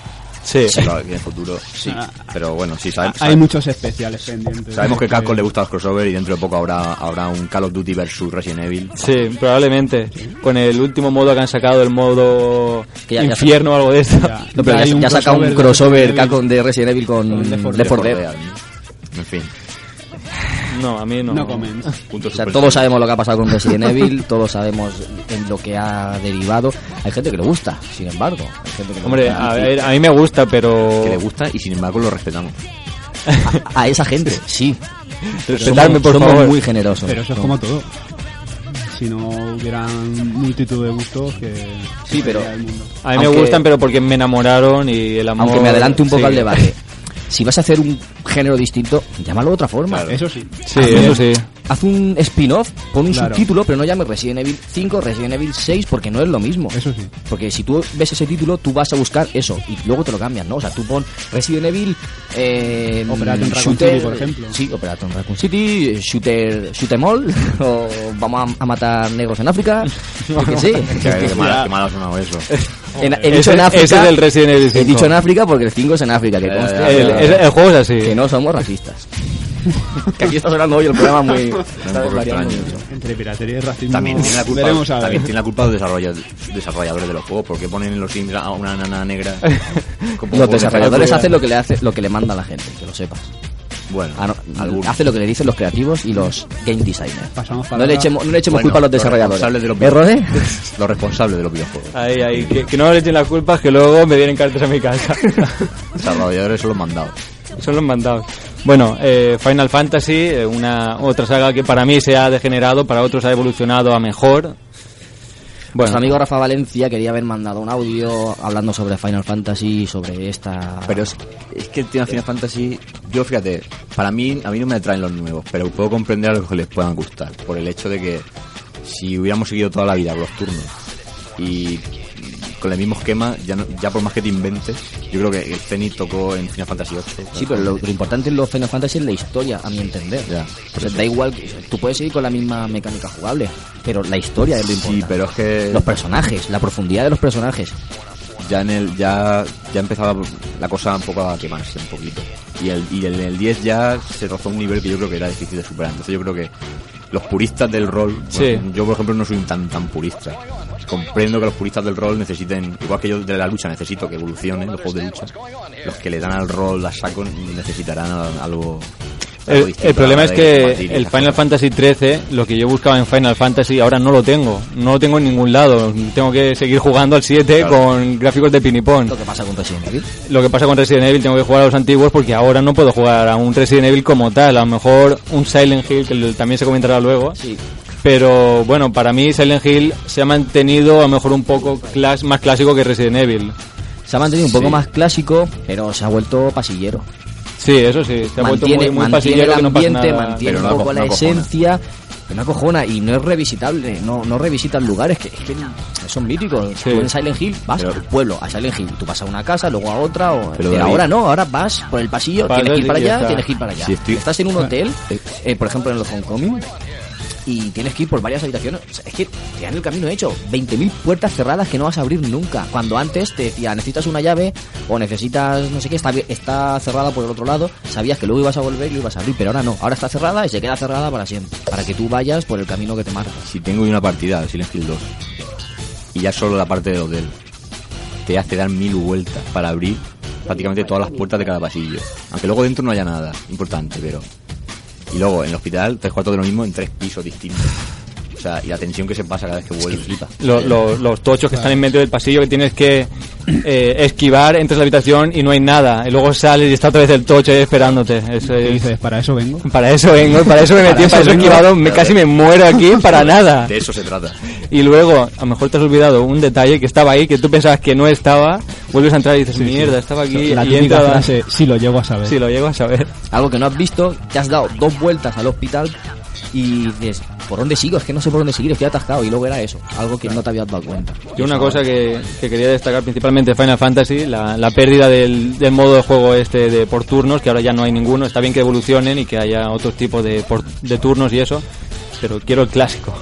Sí, Claro, en el futuro sí. Ah. Pero bueno, sí, sabe- Hay sabe- muchos especiales pendientes. sabemos que Capcom le gustan los crossover y dentro de poco habrá, habrá un Call of Duty versus Resident Evil. sí, probablemente, con el último modo que han sacado, el modo Que ya- ya infierno o algo de esto. Ya. no, pero Hay ya, ha sacado un crossover de. Capcom de Resident Evil con Left 4 Left 4 Dead, Dead. ¿no? En fin. No, a mí no. No comen. [laughs] Punto O sea, todos sabemos lo que ha pasado con Resident Evil, todos sabemos en lo que ha derivado. Hay gente que le gusta, sin embargo. Hay gente que le Hombre, gusta. a, ver, a mí me gusta, pero... que le gusta y sin embargo lo respetamos. A esa gente, sí. Respetarme, [laughs] somos, por somos favor. muy generosos. Pero eso es como todo. Si no hubieran multitud de gustos que... Sí, pero- sería el mundo. A mí me gustan, pero porque me enamoraron y el amor... Aunque me adelante un poco sí. al debate. [laughs] Si vas a hacer un género distinto, llámalo de otra forma. Eso sí. Sí, eso sí. Haz un spin-off, pon un Claro. subtítulo, pero no llames Resident Evil 5, Resident Evil 6, porque no es lo mismo. Eso sí. Porque si tú ves ese título, tú vas a buscar eso y luego te lo cambian, ¿no? O sea, tú pon Resident Evil. Eh, Operation Raccoon shooter- City, por ejemplo. Sí, Operation Raccoon City, Shooter, Shoot 'em all, [laughs] o vamos a, a matar negros en África. [laughs] Yo qué sé. Qué, qué mal, qué mal ha sonado eso. [laughs] En- he Ese- dicho en África. ese es del Resident Evil He 5. dicho en África porque el 5 es en África, que Ya, conste El, el- el juego es así. que no somos racistas. [laughs] que aquí está sonando hoy el programa muy. [laughs] Entre piratería y racismo... También tiene la culpa, veremos también tiene la culpa los desarrolla- desarrolladores de los juegos. porque ponen en los Sims a una nana negra? [laughs] como Los desarrolladores hacen lo que le hace, lo que le manda a la gente, que lo sepas. Bueno, Ah, hace lo que le dicen los creativos y los game designers. Pasamos No le echemos, no le echemos Bueno, culpa a los los desarrolladores. responsables de los ¿Eh? [laughs] Los responsables de los videojuegos. Ahí, ahí. Que, que no le echen las culpas, que luego me vienen cartas a mi casa. [laughs] Desarrolladores son los mandados. Son los mandados. Bueno, eh, Final Fantasy, eh, una otra saga que para mí se ha degenerado, para otros ha evolucionado a mejor. Nuestro amigo Rafa Valencia quería haber mandado un audio hablando sobre Final Fantasy, sobre esta... Pero es, es que el tema Final Fantasy, yo fíjate, para mí, a mí no me atraen los nuevos, pero puedo comprender a los que les puedan gustar, por el hecho de que si hubiéramos seguido toda la vida con los turnos y con el mismo esquema, ya, no- ya por más que te inventes, yo creo que el Zenith tocó en Final Fantasy VIII. Sí, pero lo, lo importante en los Final Fantasy es la historia, a mi entender. Ya, O sea, da igual, tú puedes seguir con la misma mecánica jugable, pero la historia es lo importante. Sí, pero es que Los personajes, la profundidad de los personajes. ya en el ya ya empezaba la cosa un poco a quemarse un poquito y el y en el 10 ya se rozó un nivel que yo creo que era difícil de superar entonces yo creo que los puristas del rol Sí. bueno, yo por ejemplo no soy tan tan purista comprendo que los puristas del rol necesiten igual que yo de la lucha necesito que evolucionen los juegos de lucha los que le dan al rol a saco necesitarán algo El, distinto el problema es que el Final. Fantasy XIII, lo que yo buscaba en Final Fantasy, ahora no lo tengo. No lo tengo en ningún lado. Tengo que seguir jugando al 7 Claro. con gráficos de pinipón. Lo que pasa con Resident Evil. Lo que pasa con Resident Evil, tengo que jugar a los antiguos porque ahora no puedo jugar a un Resident Evil como tal. A lo mejor un Silent Hill, que también se comentará luego. Sí. Pero bueno, para mí Silent Hill se ha mantenido a lo mejor un poco clas- más clásico que Resident Evil. Se ha mantenido un poco Sí. más clásico, pero se ha vuelto pasillero. Sí, eso sí, se ha vuelto mantiene, muy, muy mantiene pasillero el que no pasa ambiente, nada. mantiene un no poco la no esencia, pero no acojona y no es revisitable, no, no revisitan lugares que, es que son míticos. Sí. Tú en Silent Hill vas Pero- al pueblo, a Silent Hill, tú vas a una casa, luego a otra, o, Pero pero, ahora no, ahora vas por el pasillo, tienes que ir para allá, está. tienes que ir para allá. Estoy- Estás en un [laughs] hotel, eh, por ejemplo en los Homecoming, y tienes que ir por varias habitaciones. Es que te dan el camino hecho. 20.000 puertas cerradas que no vas a abrir nunca. Cuando antes te decía, necesitas una llave o necesitas, no sé qué, está, está cerrada por el otro lado. Sabías que luego ibas a volver y lo ibas a abrir, pero ahora no. Ahora está cerrada y se queda cerrada para siempre. Para que tú vayas por el camino que te marca. si tengo una partida de Silent Hill 2 y ya solo la parte del hotel te hace dar mil vueltas para abrir prácticamente todas las puertas de cada pasillo. Aunque luego dentro no haya nada importante, pero... Y luego en el hospital, tres cuartos de lo mismo en tres pisos distintos. O sea, y la tensión que se pasa cada vez que vuelve. flipa. Lo- lo- los tochos que están en medio del pasillo que tienes que eh, esquivar, entras a la habitación y no hay nada. Y luego sales y está otra vez el tocho ahí esperándote. Eso Y es- dices, para eso vengo. para eso vengo, para eso me metí, Para para eso he esquivado, me, casi me muero aquí [laughs] para nada. De eso se trata. Y luego, a lo mejor te has olvidado un detalle que estaba ahí, que tú pensabas que no estaba, vuelves a entrar y dices, mierda, estaba aquí La y entra- frase, si lo llego a saber. Si lo llego a saber. Algo que no has visto, te has dado dos vueltas al hospital y dices, ¿por dónde sigo? Es que no sé por dónde seguir, estoy atascado. Y luego era eso, algo que no te habías dado cuenta. Yo una cosa que, que quería destacar principalmente Final Fantasy, la, la pérdida del, del modo de juego este de por turnos, que ahora ya no hay ninguno, está bien que evolucionen y que haya otros tipos de, de turnos y eso, pero quiero el clásico.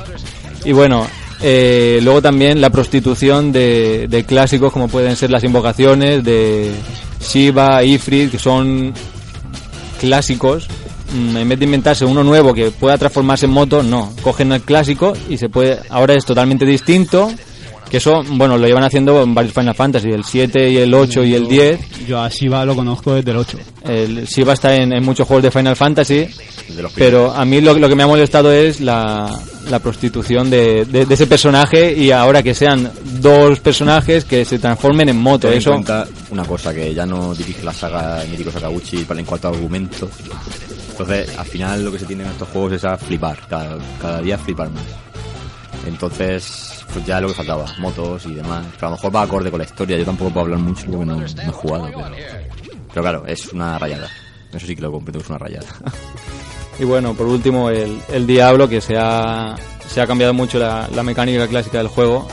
Y bueno, eh, luego también la prostitución de, de clásicos como pueden ser las invocaciones de Shiva, Ifrit, que son clásicos. Mm, En vez de inventarse uno nuevo que pueda transformarse en moto, no. Cogen el clásico y se puede. Ahora es totalmente distinto. Que eso, bueno, lo llevan haciendo en varios Final Fantasy, el 7 y el 8 y el 10. Yo a Shiva lo conozco desde el 8. El Shiva está en, en muchos juegos de Final Fantasy. De Pero a mí lo, lo que me ha molestado es la, la prostitución de, de- de ese personaje y ahora que sean dos personajes que se transformen en moto. Ten en Eso, cuenta una cosa, que ya no dirige la saga Mítico Sakaguchi para en cuanto a argumentos. Entonces, al final lo que se tiene en estos juegos es a flipar, cada, cada día flipar más. Entonces, pues ya lo que faltaba, motos y demás. Pero a lo mejor va acorde con la historia, yo tampoco puedo hablar mucho porque no, no he jugado, pero... Pero claro, es una rayada. Eso sí que lo comprendo, es una rayada. [laughs] Y bueno, por último, el, el Diablo, que se ha, se ha cambiado mucho la, la mecánica clásica del juego.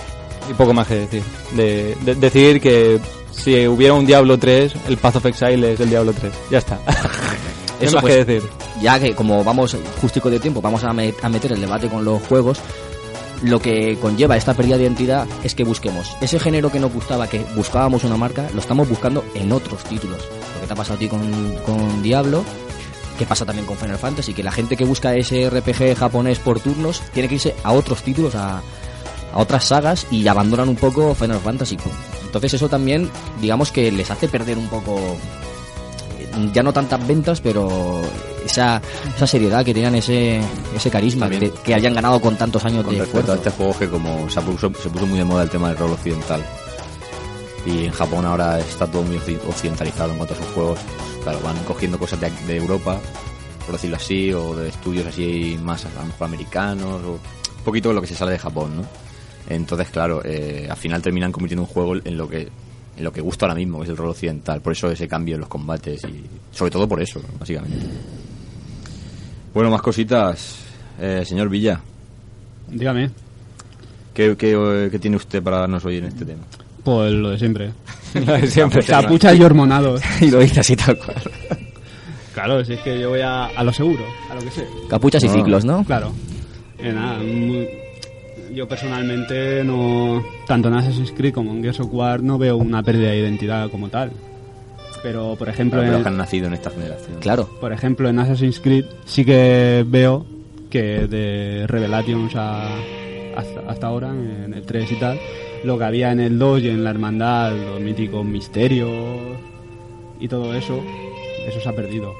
Y poco más que decir. De, de- decir que si hubiera un Diablo 3, el Path of Exile es el Diablo 3. Ya está. [laughs] Eso, más pues, que decir. ya que como vamos justico de tiempo, vamos a meter el debate con los juegos, lo que conlleva esta pérdida de identidad es que busquemos ese género que nos gustaba, que buscábamos una marca, lo estamos buscando en otros títulos. Lo que te ha pasado a ti con, con Diablo, que pasa también con Final Fantasy, que la gente que busca ese RPG japonés por turnos tiene que irse a otros títulos, a, a otras sagas y abandonan un poco Final Fantasy. Entonces eso también, digamos que les hace perder un poco ya no tantas ventas, pero esa, esa seriedad que tenían, ese, ese carisma que, que hayan ganado con tantos años Con de respecto a esfuerzo. este juego que como se puso, se puso muy de moda el tema del rol occidental y en Japón ahora está todo muy occi- occidentalizado en cuanto a sus juegos claro van cogiendo cosas de, de Europa por decirlo así o de estudios así más a lo mejor americanos o un poquito lo que se sale de Japón ¿no? entonces claro eh, al final terminan convirtiendo un juego en lo que en lo que gusta ahora mismo que es el rol occidental por eso ese cambio en los combates y sobre todo por eso básicamente bueno más cositas Eh, señor Villa Dígame, ¿Qué, qué, qué tiene usted para darnos hoy en este tema? pues lo de siempre. [laughs] Siempre. Capuchas y hormonados. [laughs] Y lo dice así tal cual. Claro, si es que yo voy a, a lo seguro, a lo que sé. Capuchas y No. ciclos, ¿no? Claro. Eh, nada, muy- yo personalmente no, tanto en Assassin's Creed como en Gears of War no veo una pérdida de identidad como tal. Pero por ejemplo, Para en, los que han nacido en esta generación. Claro. por ejemplo en Assassin's Creed sí que veo que de Revelations a, hasta, hasta ahora, en el 3 y tal, lo que había en el 2 y en la hermandad, los míticos misterios y todo eso, eso se ha perdido.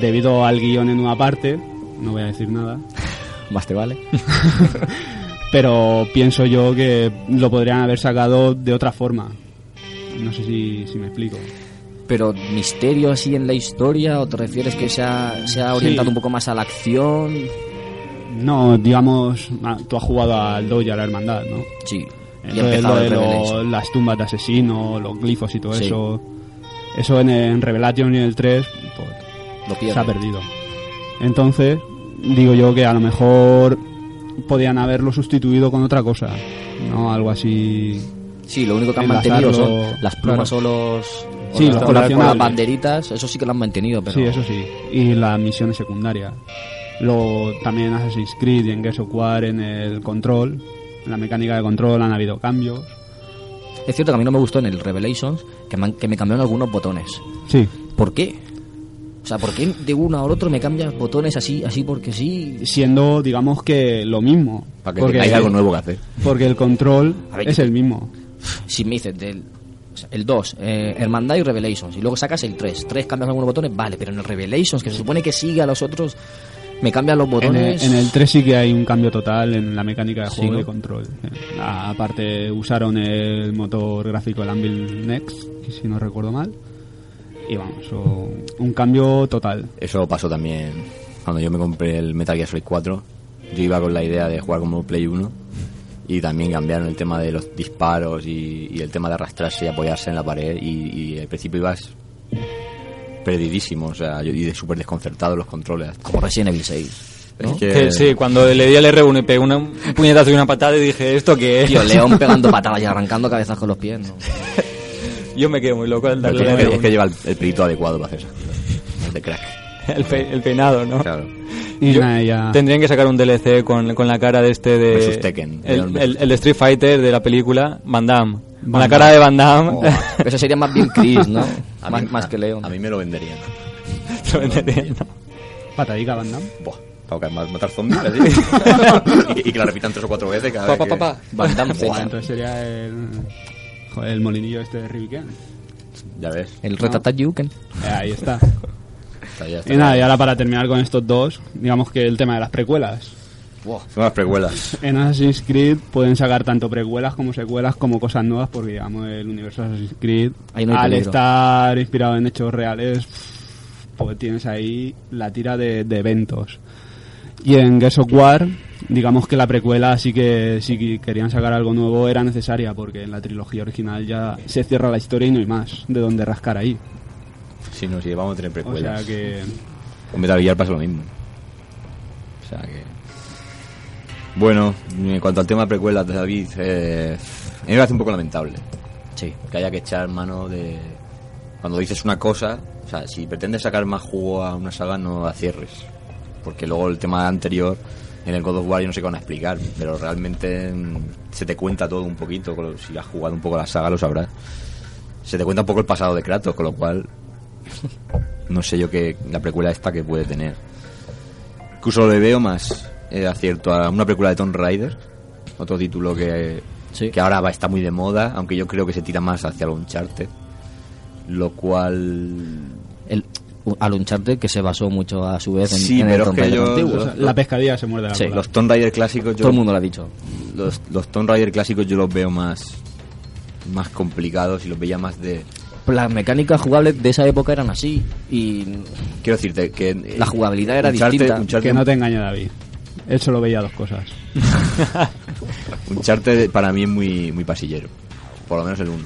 Debido al guion en una parte, no voy a decir nada, [laughs] Más te vale. [laughs] pero pienso yo que lo podrían haber sacado de otra forma. No sé si, si me explico. Pero misterio así en la historia, o te refieres que se ha, se ha orientado Sí. un poco más a la acción. No, digamos, ah, tú has jugado al 2 y a la hermandad, ¿no? Sí. Entonces, lo de lo- Revelation. las tumbas de asesinos, los glifos y todo Sí. eso, eso en, en Revelation y en el 3 pues, Lo se ha perdido. Entonces, digo yo que a lo mejor podían haberlo sustituido con otra cosa, ¿no? Algo así. Sí, lo único que han mantenido son las plumas claro. o los... o Sí, los con las- banderitas, eso sí que lo han mantenido, pero... Sí, eso sí. Y las misiones secundarias. Luego también en Assassin's Creed y en Gears of War en el control, en la mecánica de control han habido cambios. Es cierto que a mí no me gustó en el Revelations que me, han- que me cambiaron algunos botones. Sí. ¿Por qué? O sea, ¿por qué de uno al otro me cambias botones así, así porque sí? Siendo, digamos que lo mismo. Para que porque, tengáis algo nuevo que hacer. Porque el control A ver, es el mismo. Si me dices del o sea, el 2, eh, Hermandad y Revelations, y luego sacas el 3. 3 cambias algunos botones, vale, pero en el Revelations, que se supone que sigue a los otros, me cambian los En el, botones. en el 3 sí que hay un cambio total en la mecánica de Sí, juego ¿no? de control. Eh, a- Aparte usaron el motor gráfico del Anvil Next, si no recuerdo mal. Y vamos, o- un cambio total. Eso pasó también cuando yo me compré el Metal Gear Solid 4. Yo iba con la idea de jugar como Play 1 y también cambiaron el tema de los disparos y, y el tema de arrastrarse y apoyarse en la pared y, y al principio ibas perdidísimo, o sea, yo y de súper desconcertado los controles. Como Resident Evil 6. ¿no? Es que- Que sí, cuando le di al R1 y pegué una- un puñetazo y una patada y dije, ¿esto qué es? Tío, León [laughs] pegando patadas y arrancando cabezas con los pies, ¿no? [laughs] Yo me quedo muy loco al darle que, es R1. que lleva el, el pelito adecuado para hacer. El de crack. [laughs] el, pe- el peinado, ¿no? Claro. Y Yo- nada, ya- Tendrían que sacar un DLC con, con la cara de este de... Versus Tekken. El, el- el de Street Fighter de la película, Van Damme. Con Van la cara de Van Damme. Oh. Eso sería más bien Chris, ¿no? A más, mí- más que León. A mí me lo venderían. [laughs] Lo venderían, ¿no? Patadica Van Damme. Buah, para ma- matar zombies así. [laughs] y, y que la repitan tres o cuatro veces cada Pa, vez pa, que- pa, pa. Van Damme Buah, entonces sería el, joder, el molinillo este de Ribiken. Ya ves. El Retatat Yuken. Eh, ahí [laughs] está. Está ya, está Y nada, y ahora para terminar con estos dos, digamos que el tema de las precuelas. Son las precuelas. En Assassin's Creed pueden sacar tanto precuelas como secuelas como cosas nuevas porque digamos el universo de Assassin's Creed Ahí no hay al peligro. estar inspirado en hechos reales pues tienes ahí la tira de, de eventos y en Gears of War digamos que la precuela sí que si que querían sacar algo nuevo era necesaria porque en la trilogía original ya se cierra la historia y no hay más de donde rascar ahí Si no, si vamos a tener o precuelas. sea que Con Metal Gear pasa lo mismo. O sea que. Bueno, en cuanto al tema de precuelas de David, eh, a mí me parece un poco lamentable. Sí. Que haya que echar mano de. Cuando dices una cosa, o sea, si pretendes sacar más jugo a una saga, no la cierres. Porque luego el tema anterior, en el God of War, yo no sé qué van a explicar, pero realmente mm, se te cuenta todo un poquito. lo- Si has jugado un poco la saga, lo sabrás. Se te cuenta un poco el pasado de Kratos, con lo cual no sé yo qué la precuela esta que puede tener. Incluso le veo más eh, acierto a una precuela de Tomb Raider, otro título que, Sí. que ahora va está muy de moda, aunque yo creo que se tira más hacia el Uncharted, lo cual El, al Uncharted que se basó mucho a su vez en, Sí, en pero el es que yo- antiguo. o sea, la pescadilla se muerde la Sí, los Tomb Raider clásicos yo Todo el mundo lo ha dicho. los, los Tomb Raider clásicos yo los veo más más complicados y los veía más de Las mecánicas jugables de esa época eran así y quiero decirte que eh, La jugabilidad era Uncharted- distinta. Uncharted- que no te engañe David él solo veía dos cosas [laughs] [laughs] Uncharted para mí es muy, muy pasillero. Por lo menos el 1.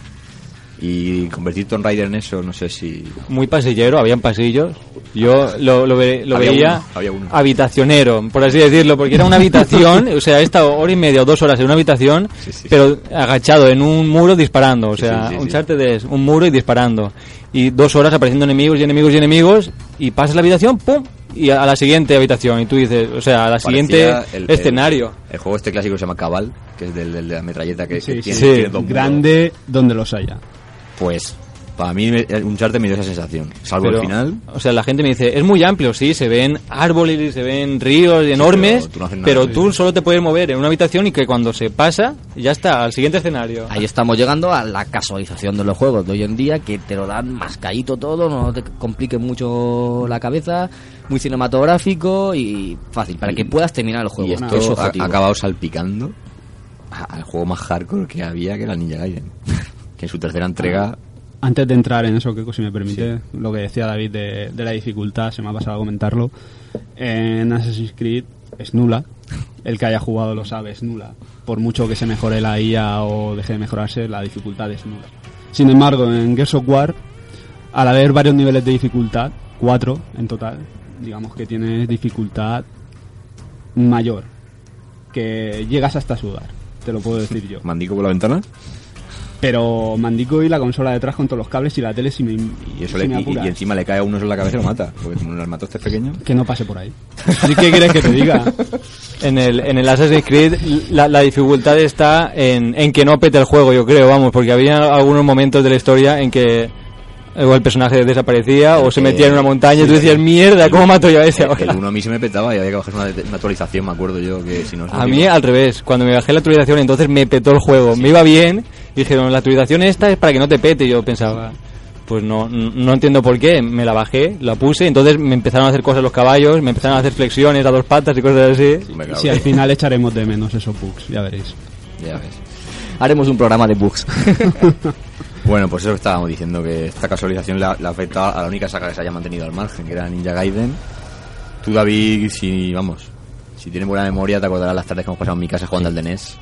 Y convertir Tomb Raider en eso, no sé si. Muy pasillero, habían pasillos. Yo lo, lo, ve- lo Había veía uno, había uno. habitacionero, por así decirlo, porque era una habitación, [laughs] o sea, he estado hora y media o dos horas en una habitación, Sí, sí, pero agachado en un muro disparando. O sea, sí, sí, un charter es un muro y disparando. Y dos horas apareciendo enemigos y enemigos y enemigos, y pasas la habitación, ¡pum! Y a la siguiente habitación. Y tú dices, o sea, a la siguiente el- escenario. El, el juego este clásico se llama Cabal, que es del, del de la metralleta que, que Sí, tiene, sí. tiene dos muros. grande donde los haya Pues, para mí, Uncharted me dio esa sensación. Salvo Pero, el final. O sea, la gente me dice, es muy amplio, sí, se ven árboles y se ven ríos enormes, pero tú no haces nada. pero Sí, tú solo te puedes mover en una habitación y que cuando se pasa, ya está, al siguiente escenario. ahí estamos llegando a la casualización de los juegos de hoy en día que te lo dan mascadito todo, no te complique mucho la cabeza, muy cinematográfico y fácil para que puedas terminar el juego. Y esto es ha, acabado salpicando al juego más hardcore que había, que era Ninja Gaiden. Que en su tercera entrega. Antes de entrar en eso, que si me permite, lo que decía David de, de la dificultad, se me ha pasado a comentarlo. En Assassin's Creed es nula. El que haya jugado lo sabe, es nula. Por mucho que se mejore la IA o deje de mejorarse, la dificultad es nula. Sin embargo, en Gears of War, al haber varios niveles de dificultad, cuatro en total, digamos que tienes dificultad mayor, que llegas hasta sudar, te lo puedo decir yo. Mandico por la ventana. Pero Mandico y la consola detrás con todos los cables y la tele si me, Y, eso si le, me y- y encima le cae a uno en la cabeza y lo mata. Porque como el armatoste es pequeño. Que no pase por ahí. ¿Sí ¿Qué quieres que te diga? En el, en el Assassin's Creed la, la dificultad está en, en que no pete el juego, yo creo, vamos, porque había algunos momentos de la historia en que o el personaje desaparecía o se metía en una montaña y tú decías, mierda, ¿cómo mato yo a ese El, ahora? el uno a mí se me petaba y había que bajar una, una actualización, me acuerdo yo, que si no... A mí al revés, cuando me bajé la actualización entonces me petó el juego, me iba bien Dijeron, la actualización esta es para que no te pete. Yo pensaba, pues no, no entiendo por qué. Me la bajé, la puse, entonces me empezaron a hacer cosas los caballos, me empezaron a hacer flexiones a dos patas y cosas así. Cago Si al final echaremos de menos esos bugs, ya veréis. Ya ves. Haremos un programa de bugs. [laughs] Bueno, pues eso que estábamos diciendo, que esta casualización le ha afectado a la única saga que se haya mantenido al margen, que era Ninja Gaiden. Tú, David, si, vamos, si tienes buena memoria, te acordarás las tardes que hemos pasado en mi casa jugando al de NES.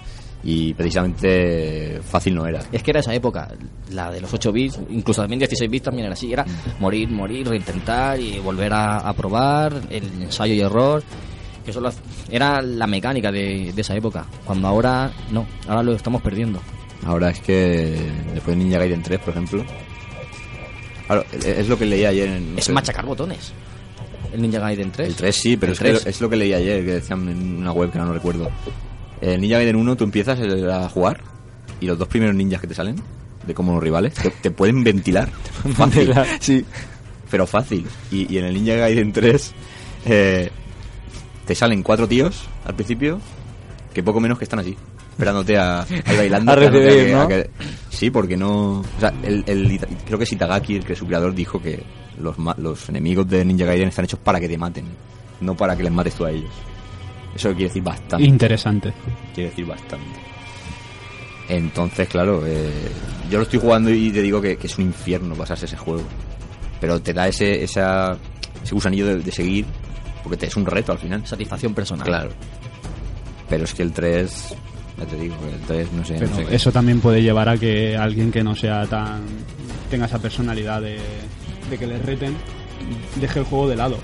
Y precisamente fácil no era. Es que era esa época, la de los 8 bits, incluso también 16 bits también era así, era morir, morir, reintentar y volver a, a probar, el ensayo y error, que eso lo era la mecánica de, de esa época, cuando ahora no, ahora lo estamos perdiendo. Ahora es que después de Ninja Gaiden 3, por ejemplo. Claro, e- es lo que leí ayer en. no Es sé, machacar botones. El Ninja Gaiden 3. El 3 sí, pero El es, que 3. lo- es lo que leí ayer, que decían en una web que no recuerdo. El Ninja Gaiden 1 tú empiezas a jugar y los dos primeros ninjas que te salen, de como los rivales, te, te pueden ventilar. [laughs] Fácil. sí. Pero fácil. Y, y en el Ninja Gaiden 3 eh, te salen cuatro tíos al principio que poco menos que están así. Esperándote a, bailando. [laughs] A que- sí, porque no. O sea, el, el creo que es Itagaki, el que su creador, dijo que los, los enemigos de Ninja Gaiden están hechos para que te maten, no para que les mates tú a ellos. Eso quiere decir bastante. Interesante. Quiere decir bastante. Entonces, claro, eh, yo lo estoy jugando y te digo que, que es un infierno pasarse ese juego. Pero te da ese, esa, ese gusanillo de, de seguir, porque te es un reto al final. Satisfacción personal. Claro. Pero es que el 3, ya te digo, el 3 no sé. no Pero qué. eso también puede llevar a que alguien que no sea tan. tenga esa personalidad de, de que le reten, deje el juego de lado.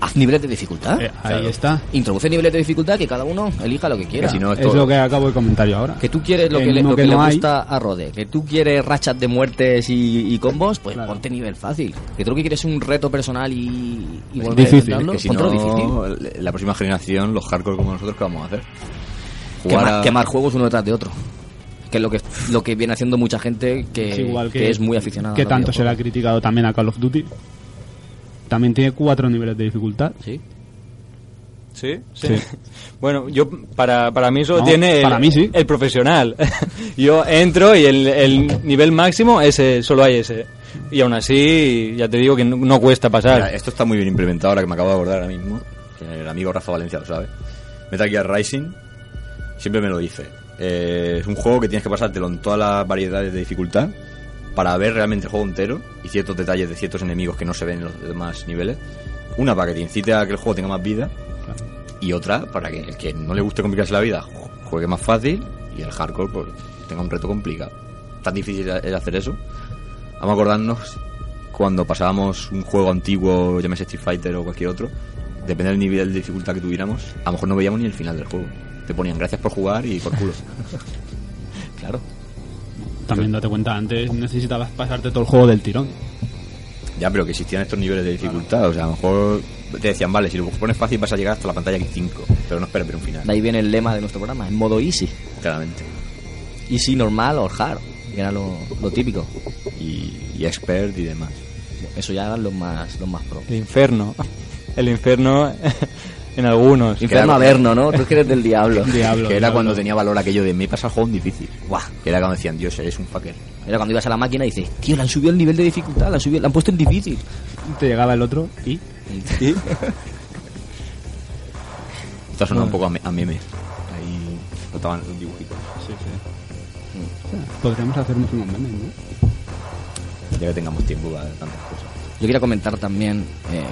Haz niveles de dificultad. Eh, ahí está. Introduce niveles de dificultad que cada uno elija lo que quiera. Que si no, Es lo que acabo de comentar yo ahora. Que tú quieres lo que le, uno lo que que le no hay- gusta a Rode, que tú quieres rachas de muertes y, y combos, pues Claro. ponte nivel fácil. Que tú lo que quieres un reto personal y, y Es volver a difícil, intentarlo, que si ponte lo no, difícil. la próxima generación, los hardcore como nosotros, ¿qué vamos a hacer? Quemar, a- quemar juegos uno detrás de otro. Que es lo que, lo que viene haciendo mucha gente que, Es igual que, que es muy aficionada. Que a tanto se le ha criticado también a Call of Duty. También tiene cuatro niveles de dificultad. Sí. ¿Sí? Sí. [laughs] Bueno, yo para, para mí eso No, tiene el, para mí sí. el profesional. [laughs] yo entro y el, el nivel máximo ese solo hay ese. Y aún así, ya te digo que no, no cuesta pasar. Mira, esto está muy bien implementado ahora que me acabo de acordar ahora mismo. Que el amigo Rafa Valencia lo sabe. Metal Gear Rising siempre me lo dice. Eh, es un juego que tienes que pasártelo en todas las variedades de dificultad para ver realmente el juego entero y ciertos detalles de ciertos enemigos que no se ven en los demás niveles. Una para que te incite a que el juego tenga más vida y otra para que el que no le guste complicarse la vida ju- juegue más fácil y el hardcore pues tenga un reto complicado. Tan difícil es hacer eso. Vamos a acordarnos cuando pasábamos un juego antiguo, llámese Street Fighter o cualquier otro, depende del nivel de dificultad que tuviéramos, a lo mejor no veíamos ni el final del juego. Te ponían gracias por jugar y por culo. [laughs] Claro. También date cuenta, antes necesitabas pasarte todo el juego del tirón. ya, pero que existían estos niveles de dificultad. O sea, a lo mejor te decían, vale, si lo pones fácil vas a llegar hasta la pantalla 5, pero no esperes ver un final. De ahí viene el lema de nuestro programa, en modo easy. Claramente. Easy, normal o hard, que era lo, lo típico. Y, y expert y demás. Eso ya eran los más, los más pro. El infierno. El infierno en algunos. Infierno Averno, ¿no? Tú que eres del diablo. [laughs] Diablo. que era diablo. cuando tenía valor aquello de me he pasado el juego en difícil. Guau. Que era cuando decían, Dios, eres un fucker. Era cuando ibas a la máquina y dices, tío, le han subido el nivel de dificultad, le han, subido, le han puesto en difícil. Te llegaba el otro y. [laughs] Esto suena un poco a, me- a meme. Ahí notaban un dibujito. Sí, sí. Podríamos hacernos unos memes, ¿no? Ya que tengamos tiempo para tantas. Yo quería comentar también eh,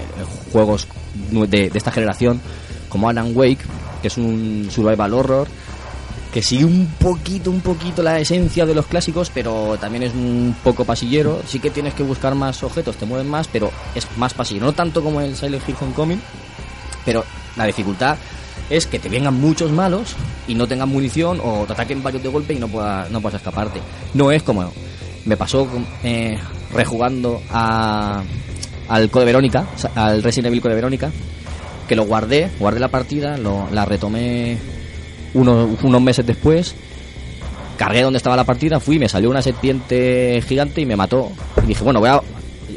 juegos de, esta generación, como Alan Wake, que es un survival horror, que sigue un poquito, un poquito la esencia de los clásicos, pero también es un poco pasillero. Sí que tienes que buscar más objetos, te mueven más, pero es más pasillero. No tanto como el Silent Hill Homecoming, pero la dificultad es que te vengan muchos malos y no tengan munición o te ataquen varios de golpe y no puedas, no puedas escaparte. No es como me pasó eh, rejugando a, al Code Verónica, o sea, al Resident Evil Code Verónica, que lo guardé, guardé la partida, lo, la retomé unos, unos meses después, cargué donde estaba la partida, fui, me salió una serpiente gigante y me mató. Y dije, bueno, voy a...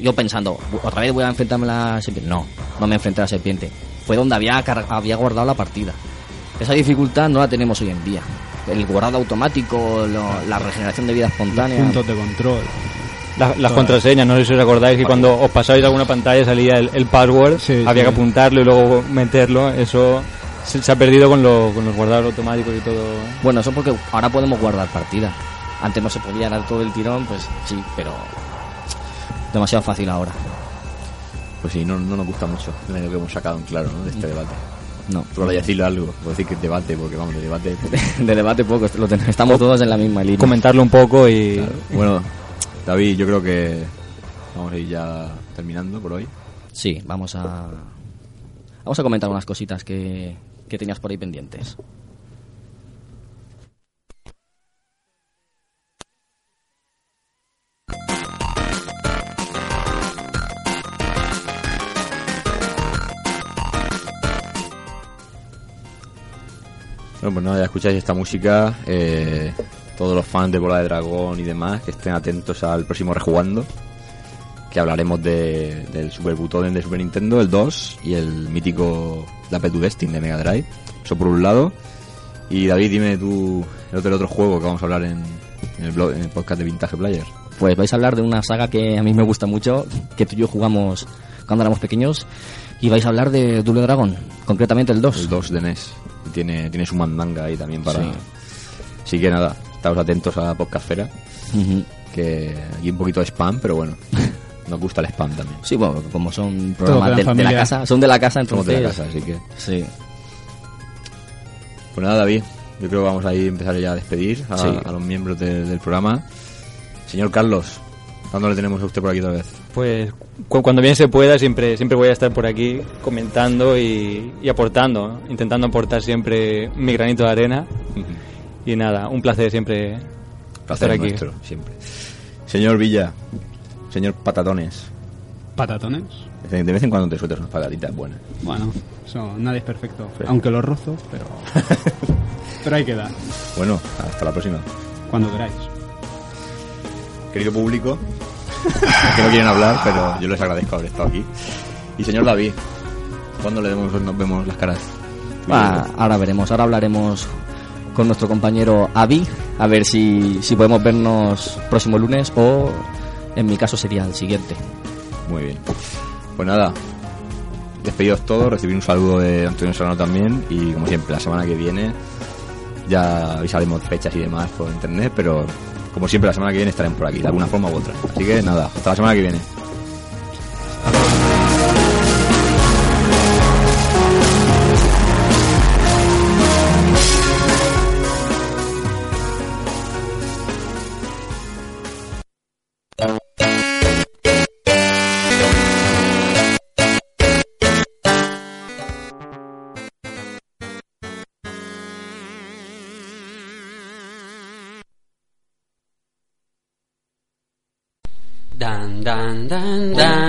Yo pensando, otra vez voy a enfrentarme a la serpiente. No, no me enfrenté a la serpiente. Fue donde había, había guardado la partida. Esa dificultad no la tenemos hoy en día. el guardado automático, lo- la regeneración de vida espontánea. Puntos de control. La- las contraseñas, no sé si os acordáis que cuando os pasabais alguna pantalla salía el, el password, Sí, había sí. que apuntarlo y luego meterlo, eso se, se ha perdido con, lo- con los guardados automáticos y todo. Bueno, eso porque ahora podemos guardar partida. Antes no se podía dar todo el tirón, pues sí, pero demasiado fácil ahora. Pues sí, no, no nos gusta mucho lo que hemos sacado en claro ¿no? de este debate. No, Tú ahora decirle algo, puedo decir que es debate, porque vamos, de debate. [laughs] de debate poco, lo estamos todos en la misma línea. Comentarlo un poco y Claro. Bueno, David, yo creo que vamos a ir ya terminando por hoy. Sí, vamos a vamos a comentar unas cositas que, que tenías por ahí pendientes. Bueno, pues nada, ya escucháis esta música. eh, todos los fans de Bola de Dragón y demás, que estén atentos al próximo Rejugando. Que hablaremos de, del Super Butoden de Super Nintendo, el 2, y el mítico Dapper to Destiny de Mega Drive. Eso por un lado. Y David, dime tú el otro, el otro juego que vamos a hablar en, en el, blog, en el podcast de Vintage Player. Pues vais a hablar de una saga que a mí me gusta mucho, que tú y yo jugamos cuando éramos pequeños, y vais a hablar de Double Dragon, concretamente el 2. El 2 de NES. Tiene, tiene su mandanga ahí también para. Sí. Así que nada, estamos atentos a la podcastfera. Ujú. Que aquí un poquito de spam, pero bueno, [laughs] nos gusta el spam también. Sí, bueno, como son programas de, la casa, son de la casa, Somos entonces... de la casa, así que. Sí. Pues nada, David, yo creo que vamos a ir a empezar ya a despedir a, Sí. a los miembros de- del programa. Señor Carlos, ¿cuándo le tenemos a usted por aquí otra vez? pues cu- cuando bien se pueda siempre siempre voy a estar por aquí comentando y, y aportando, ¿no? intentando aportar siempre mi granito de arena y nada, un placer siempre Placer estar aquí. nuestro, siempre. Señor Villa, señor Patatones, Patatones. de vez en cuando te sueltas unas patatitas buenas. Bueno, eso, nadie es perfecto. Aunque los rozo, pero. [laughs] pero hay que dar. Bueno, hasta la próxima. Cuando queráis. Querido público, [laughs] que no quieren hablar, pero yo les agradezco haber estado aquí. Y señor David, ¿cuándo le vemos, nos vemos las caras? Ah, ahora veremos, ahora hablaremos con nuestro compañero Avi, a ver si, si podemos vernos próximo lunes o en mi caso sería el siguiente. Muy bien. Pues nada, despedidos todos, recibir un saludo de Antonio Serrano también y como siempre, la semana que viene ya avisaremos fechas y demás por internet, pero como siempre la semana que viene estaremos por aquí, de alguna forma u otra. Así que nada, hasta la semana que viene. and I